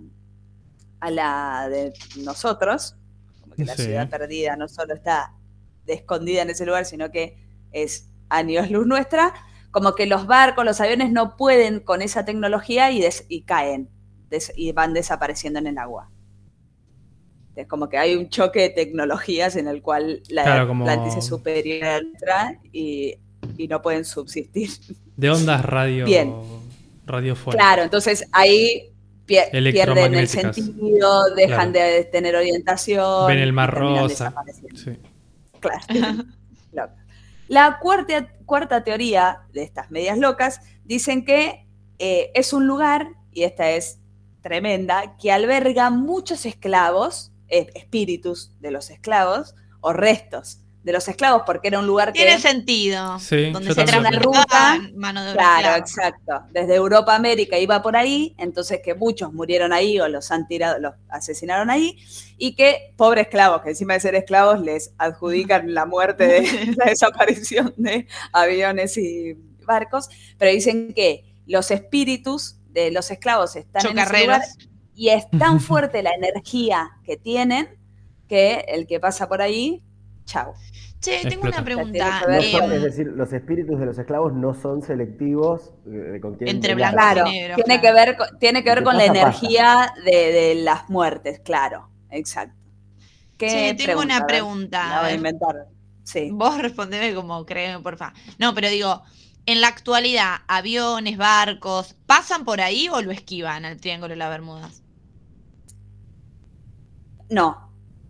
a la de nosotros, como que la Sí. ciudad perdida no solo está escondida en ese lugar, sino que es años luz nuestra, como que los barcos, los aviones no pueden con esa tecnología y, des- y caen des- y van desapareciendo en el agua. Es como que hay un choque de tecnologías en el cual la Claro, como- Atlantis es superior a la nuestra y, y no pueden subsistir. De ondas radio. Bien. Radiofónicas. Claro, entonces ahí pie- pierden el sentido, dejan de tener orientación. Ven el mar rosa. Sí. Claro. La cuarta, cuarta teoría de estas medias locas dicen que eh, es un lugar, y esta es tremenda, que alberga muchos esclavos, eh, espíritus de los esclavos, o restos de los esclavos, porque era un lugar que... Tiene sentido. Sí, donde se lo transportaba creo. mano de obra Claro, exacto. Desde Europa a América iba por ahí, entonces que muchos murieron ahí o los han tirado, los asesinaron ahí, y que pobres esclavos, que encima de ser esclavos les adjudican la muerte de la desaparición de aviones y barcos, pero dicen que los espíritus de los esclavos están en ese lugar y es tan fuerte la energía que tienen que el que pasa por ahí, chau. Che, tengo una pregunta. Em, es decir, los espíritus de los esclavos no son selectivos eh, de con quién Entre blancos y negros, tiene claro. que ver con, tiene que ver ¿Qué con la energía de, de las muertes, claro, exacto. ¿Qué Sí, tengo una pregunta. La voy a inventar. Sí. Vos respondeme como créeme, porfa. No, pero digo, en la actualidad, aviones, barcos, ¿pasan por ahí o lo esquivan al Triángulo de las Bermudas? No.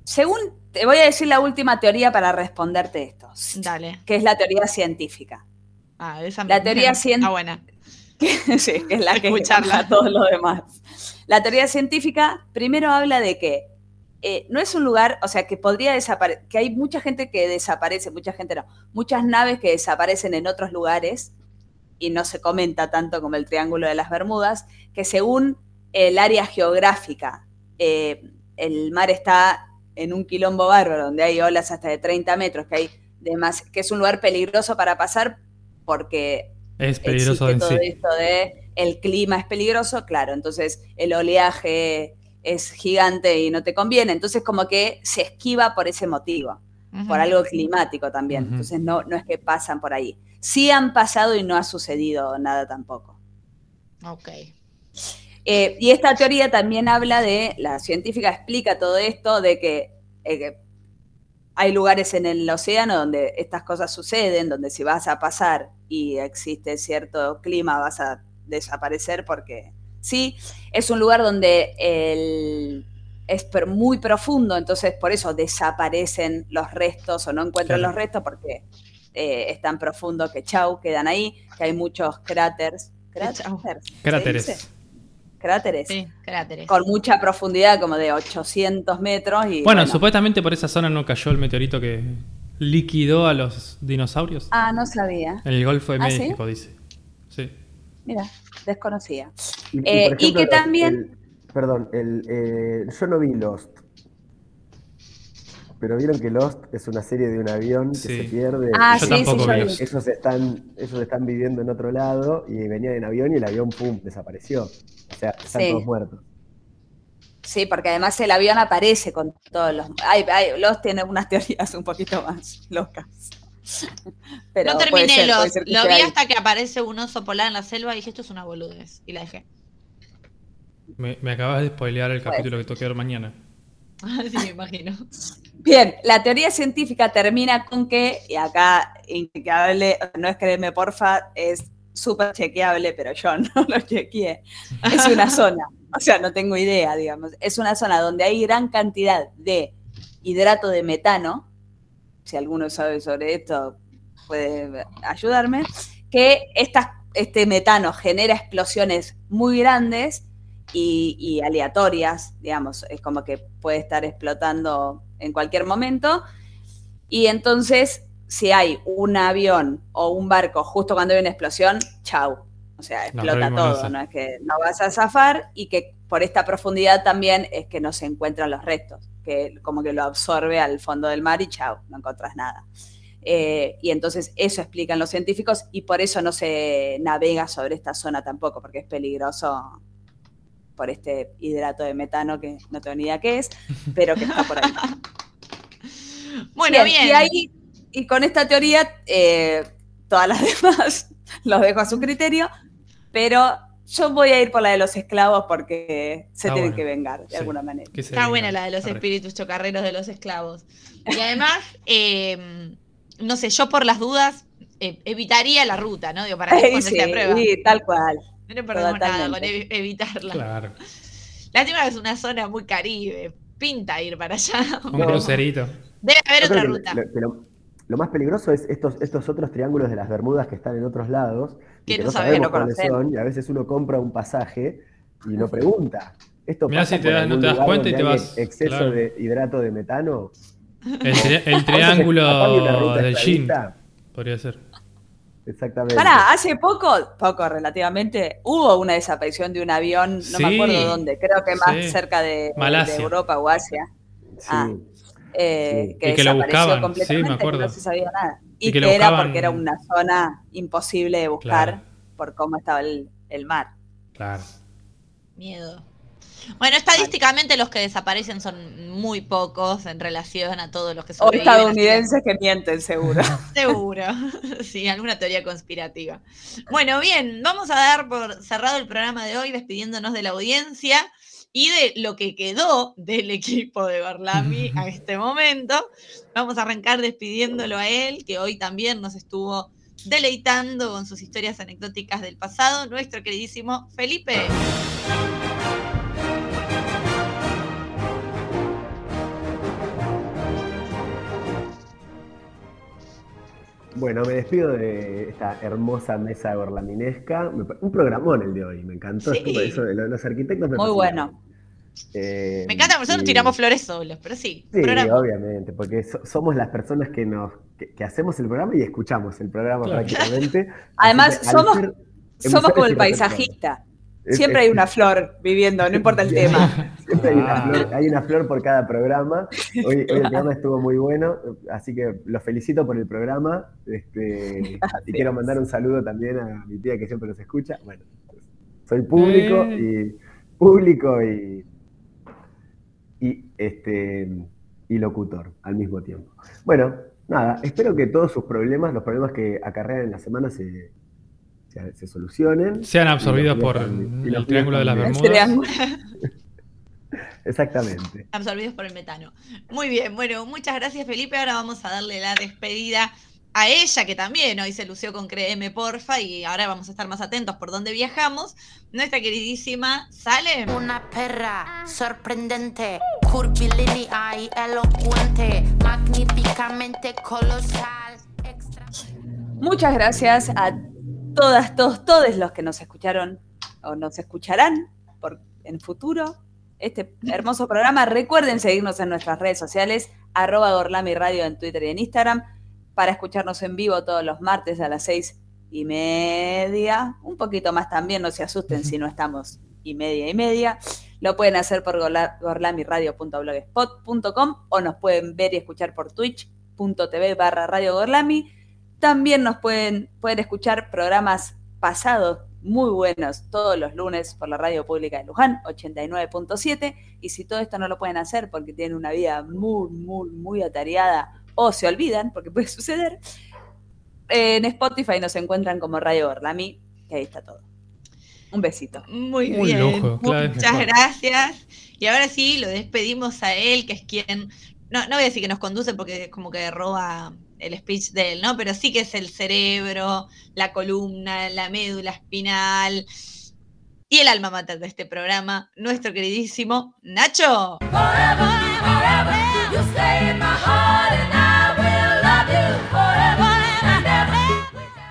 Según, te voy a decir la última teoría para responderte esto, Dale. que es la teoría científica. Ah, esa La teoría cien- Ah, buena. sí, que es la que Escucharla. baja todo lo demás. La teoría científica primero habla de que eh, no es un lugar, o sea, que podría desaparecer, que hay mucha gente que desaparece, mucha gente no, muchas naves que desaparecen en otros lugares y no se comenta tanto como el Triángulo de las Bermudas, que según el área geográfica, eh, el mar está en un quilombo bárbaro, donde hay olas hasta de 30 metros, que, hay demas- que es un lugar peligroso para pasar porque Es peligroso existe todo sí. esto de el clima es peligroso, claro, entonces el oleaje es gigante y no te conviene, entonces como que se esquiva por ese motivo, por algo climático también, entonces no, no es que pasan por ahí. Sí han pasado y no ha sucedido nada tampoco. Ok. Eh, y esta teoría también habla de, la científica explica todo esto, de que, eh, que hay lugares en el océano donde estas cosas suceden, donde si vas a pasar y existe cierto clima vas a desaparecer porque sí, es un lugar donde el, es per- muy profundo, entonces por eso desaparecen los restos o no encuentran Claro. los restos porque eh, es tan profundo que chau, quedan ahí, que hay muchos cráteres. ¿Cráteres? ¿se Cráteres. Cráteres. Sí, cráteres. Con mucha profundidad, como de 800 metros. Y, Bueno, supuestamente por esa zona no cayó el meteorito que liquidó a los dinosaurios. Ah, no sabía. En el Golfo de ¿Ah, sí? México, dice. Sí. Mira, desconocía. Y, y, Eh, y que también- el- perdón, el, eh, yo no vi Lost. Pero vieron que Lost es una serie de un avión que se pierde. Ah, Yo sí, tampoco sí, yo vi. Lost. Ellos están, ellos están viviendo en otro lado y venían en avión y el avión, pum, desapareció. O sea, están Sí. todos muertos. Sí, porque además el avión aparece con todos los. Ay, ay, los tiene unas teorías un poquito más locas. Pero no terminé ser, puede los. ser que Lo vi hasta que aparece un oso polar en la selva y dije, esto es una boludez. Y la dejé. Me, me acabas de spoilear el capítulo que toque ver mañana. sí, me imagino. Bien, la teoría científica termina con que, y acá inchequeable, no es creerme porfa, es súper chequeable, pero yo no lo chequeé. Es una zona, o sea, no tengo idea, digamos. Es una zona donde hay gran cantidad de hidrato de metano. Si alguno sabe sobre esto, puede ayudarme. Que estas, este metano genera explosiones muy grandes y, y aleatorias, digamos, es como que puede estar explotando en cualquier momento. Y entonces, si hay un avión o un barco justo cuando hay una explosión, chau. O sea, explota todo, no es que no vas a zafar y que por esta profundidad también es que no se encuentran los restos, que como que lo absorbe al fondo del mar y chau, no encontrás nada. Eh, y entonces eso explican los científicos y por eso no se navega sobre esta zona tampoco, porque es peligroso por este hidrato de metano que no tengo ni idea qué es, pero que está por ahí. Bueno, bien. Y ahí, y con esta teoría, eh, todas las demás los dejo a su criterio, pero yo voy a ir por la de los esclavos porque se Está tienen bueno. que vengar de Sí. alguna manera. Está venga. buena la de los Arre. espíritus chocarreros de los esclavos. Y además, eh, no sé, yo por las dudas eh, evitaría la ruta, ¿no? Digo, para que sí, a prueba. sí, tal cual. No le perdemos nada con evitarla. Claro. Lástima que es una zona muy caribe. Pinta ir para allá. Un crucerito. Debe haber otra que ruta. lo- que lo, lo más peligroso es estos, estos otros triángulos de las Bermudas que están en otros lados y Que que no no sabemos, cuáles son y a veces uno compra un pasaje y no pregunta. Esto Mirá pasa si te das- no te das cuenta y te vas- exceso claro. de hidrato de metano. El, tri- triángulo del esclavista. Podría ser. Exactamente. Pará, hace poco, poco relativamente, hubo una desaparición de un avión, no Sí. me acuerdo dónde, creo que más Sí. cerca de. Europa o Asia, Sí. ah, eh, Sí. que Y que lo buscaban, completamente, sí, me acuerdo. que no se sabía nada. Y, Y que que, lo era buscaban- porque era una zona imposible de buscar Claro. por cómo estaba el, el mar. Claro. Miedo. Bueno, estadísticamente los que desaparecen son muy pocos en relación a todos los que O sobreviven. estadounidenses que mienten, seguro. Seguro. Sí, alguna teoría conspirativa. Bueno, bien, vamos a dar por cerrado el programa de hoy despidiéndonos de la audiencia. y de lo que quedó del equipo de Gorlami a este momento. Vamos a arrancar despidiéndolo a él, que hoy también nos estuvo deleitando con sus historias anecdóticas del pasado, nuestro queridísimo Felipe. Bueno, me despido de esta hermosa mesa gorlaminesca. Me pa- Un programón el de hoy, me encantó. Sí. Estuvo- eso los arquitectos me Muy bueno. Eh, Me encanta, nosotros y- tiramos flores solos, pero sí. Sí, programa. obviamente, porque so- somos las personas que nos que, que hacemos el programa y escuchamos el programa Claro. prácticamente. Además, somos- ser Somos como el paisajista. Siempre hay una flor viviendo, no importa el tema. Siempre hay una, Ah. flor, hay una flor por cada programa. Hoy, hoy el programa estuvo muy bueno, así que los felicito por el programa. Este, y quiero mandar un saludo también a mi tía que siempre nos escucha. Bueno, soy público y público y, y este y locutor al mismo tiempo. Bueno, nada, espero que todos sus problemas, los problemas que acarrean en la semana se, se, se solucionen. Sean absorbidos por los el triángulo de las Bermudas. Exactamente. absorbidos por el metano. Muy bien, bueno, muchas gracias Felipe. Ahora vamos a darle la despedida a ella, que también hoy se lució con Créeme Porfa, y ahora vamos a estar más atentos por dónde viajamos. Nuestra queridísima Salem. Una perra sorprendente, curvilínea y elocuente, magníficamente colosal, extra. Muchas gracias a todas, todos, todos los que nos escucharon o nos escucharán por, en futuro. Este hermoso programa. Recuerden seguirnos en nuestras redes sociales, arroba Gorlami Radio en Twitter y en Instagram, para escucharnos en vivo todos los martes a las seis y media. Un poquito más también, no se asusten si no estamos y media y media. Lo pueden hacer por gorla- gorlamiradio.blogspot.com o nos pueden ver y escuchar por twitch.tv barra Radio Gorlami. También nos pueden, pueden escuchar programas pasados muy buenos todos los lunes por la Radio Pública de Luján, 89.7. Y si todo esto no lo pueden hacer porque tienen una vida muy, muy, muy atareada o se olvidan, porque puede suceder, en Spotify nos encuentran como Radio Gorlami, que ahí está todo. Un besito. Muy Un bien. lujo, Muchas gracias. Y ahora sí, lo despedimos a él, que es quien. No, no voy a decir que nos conduce porque es como que roba el speech de él, ¿no? Pero sí que es el cerebro, la columna, la médula espinal y el alma mater de este programa, nuestro queridísimo Nacho.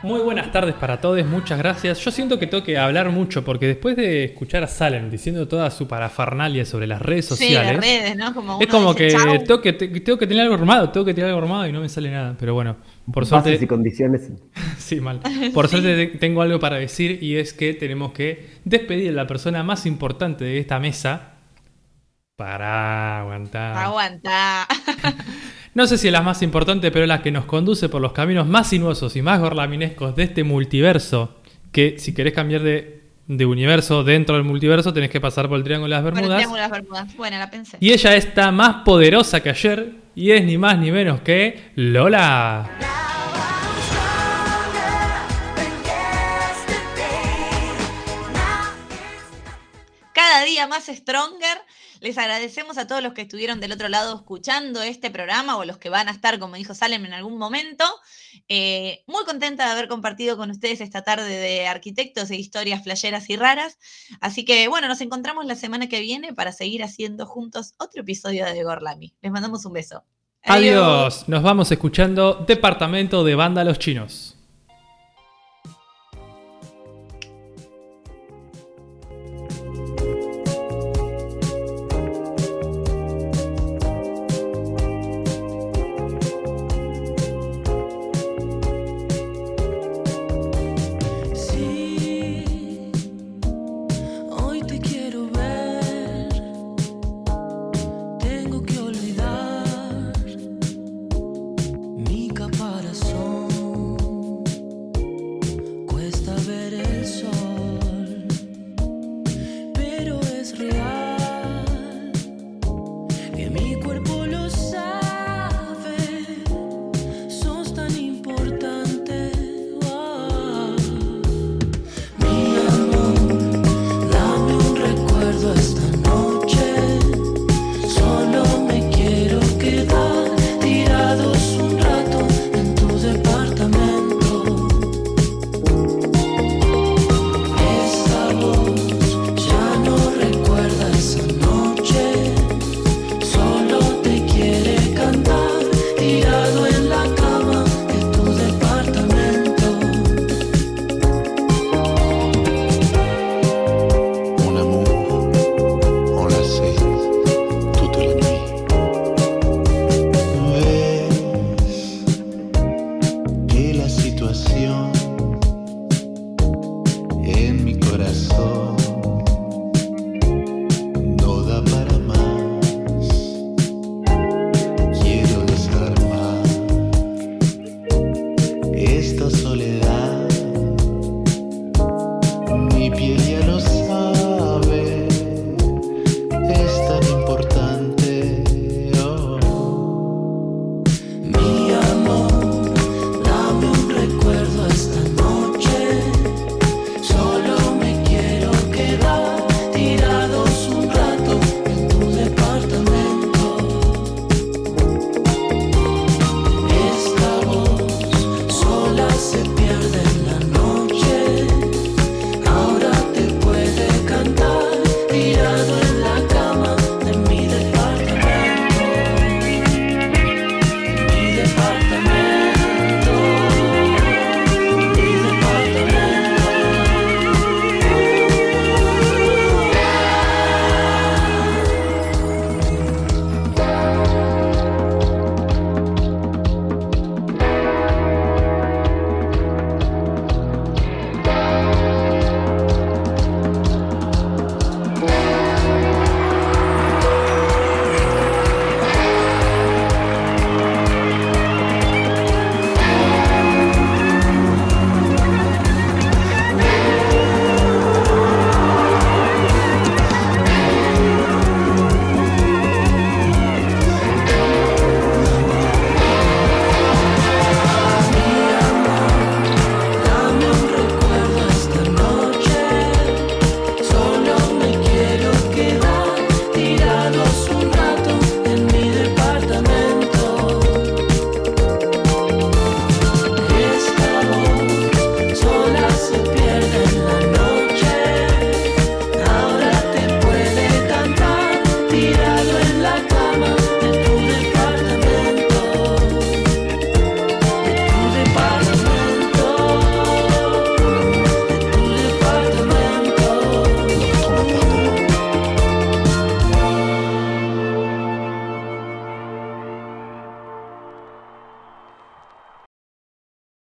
Muy buenas tardes para todos, muchas gracias. Yo siento que tengo que hablar mucho porque después de escuchar a Salem diciendo toda su parafernalia sobre las redes Sí, sociales, las redes, ¿no? Como es como dice, que tengo, que te- tengo que tener algo armado, tengo que tener algo armado y no me sale nada. Pero bueno, por suerte, Bases y condiciones. sí, mal. Por suerte te- tengo algo para decir y es que tenemos que despedir a la persona más importante de esta mesa para aguantar. Aguanta. No sé si es la más importante, pero la que nos conduce por los caminos más sinuosos y más gorlaminescos de este multiverso. Que si querés cambiar de, de universo dentro del multiverso, tenés que pasar por el Triángulo de las Por el Bermudas. Triángulo de las Bermudas. Bueno, la pensé. Y ella está más poderosa que ayer y es ni más ni menos que Lola. cada día más stronger. Les agradecemos a todos los que estuvieron del otro lado escuchando este programa o los que van a estar, como dijo Salem, en algún momento. Eh, muy contenta de haber compartido con ustedes esta tarde de arquitectos e historias flayeras y raras. Así que bueno, nos encontramos la semana que viene para seguir haciendo juntos otro episodio de Gorlami. Les mandamos un beso. Adiós. Nos vamos escuchando Departamento de Banda Los Chinos.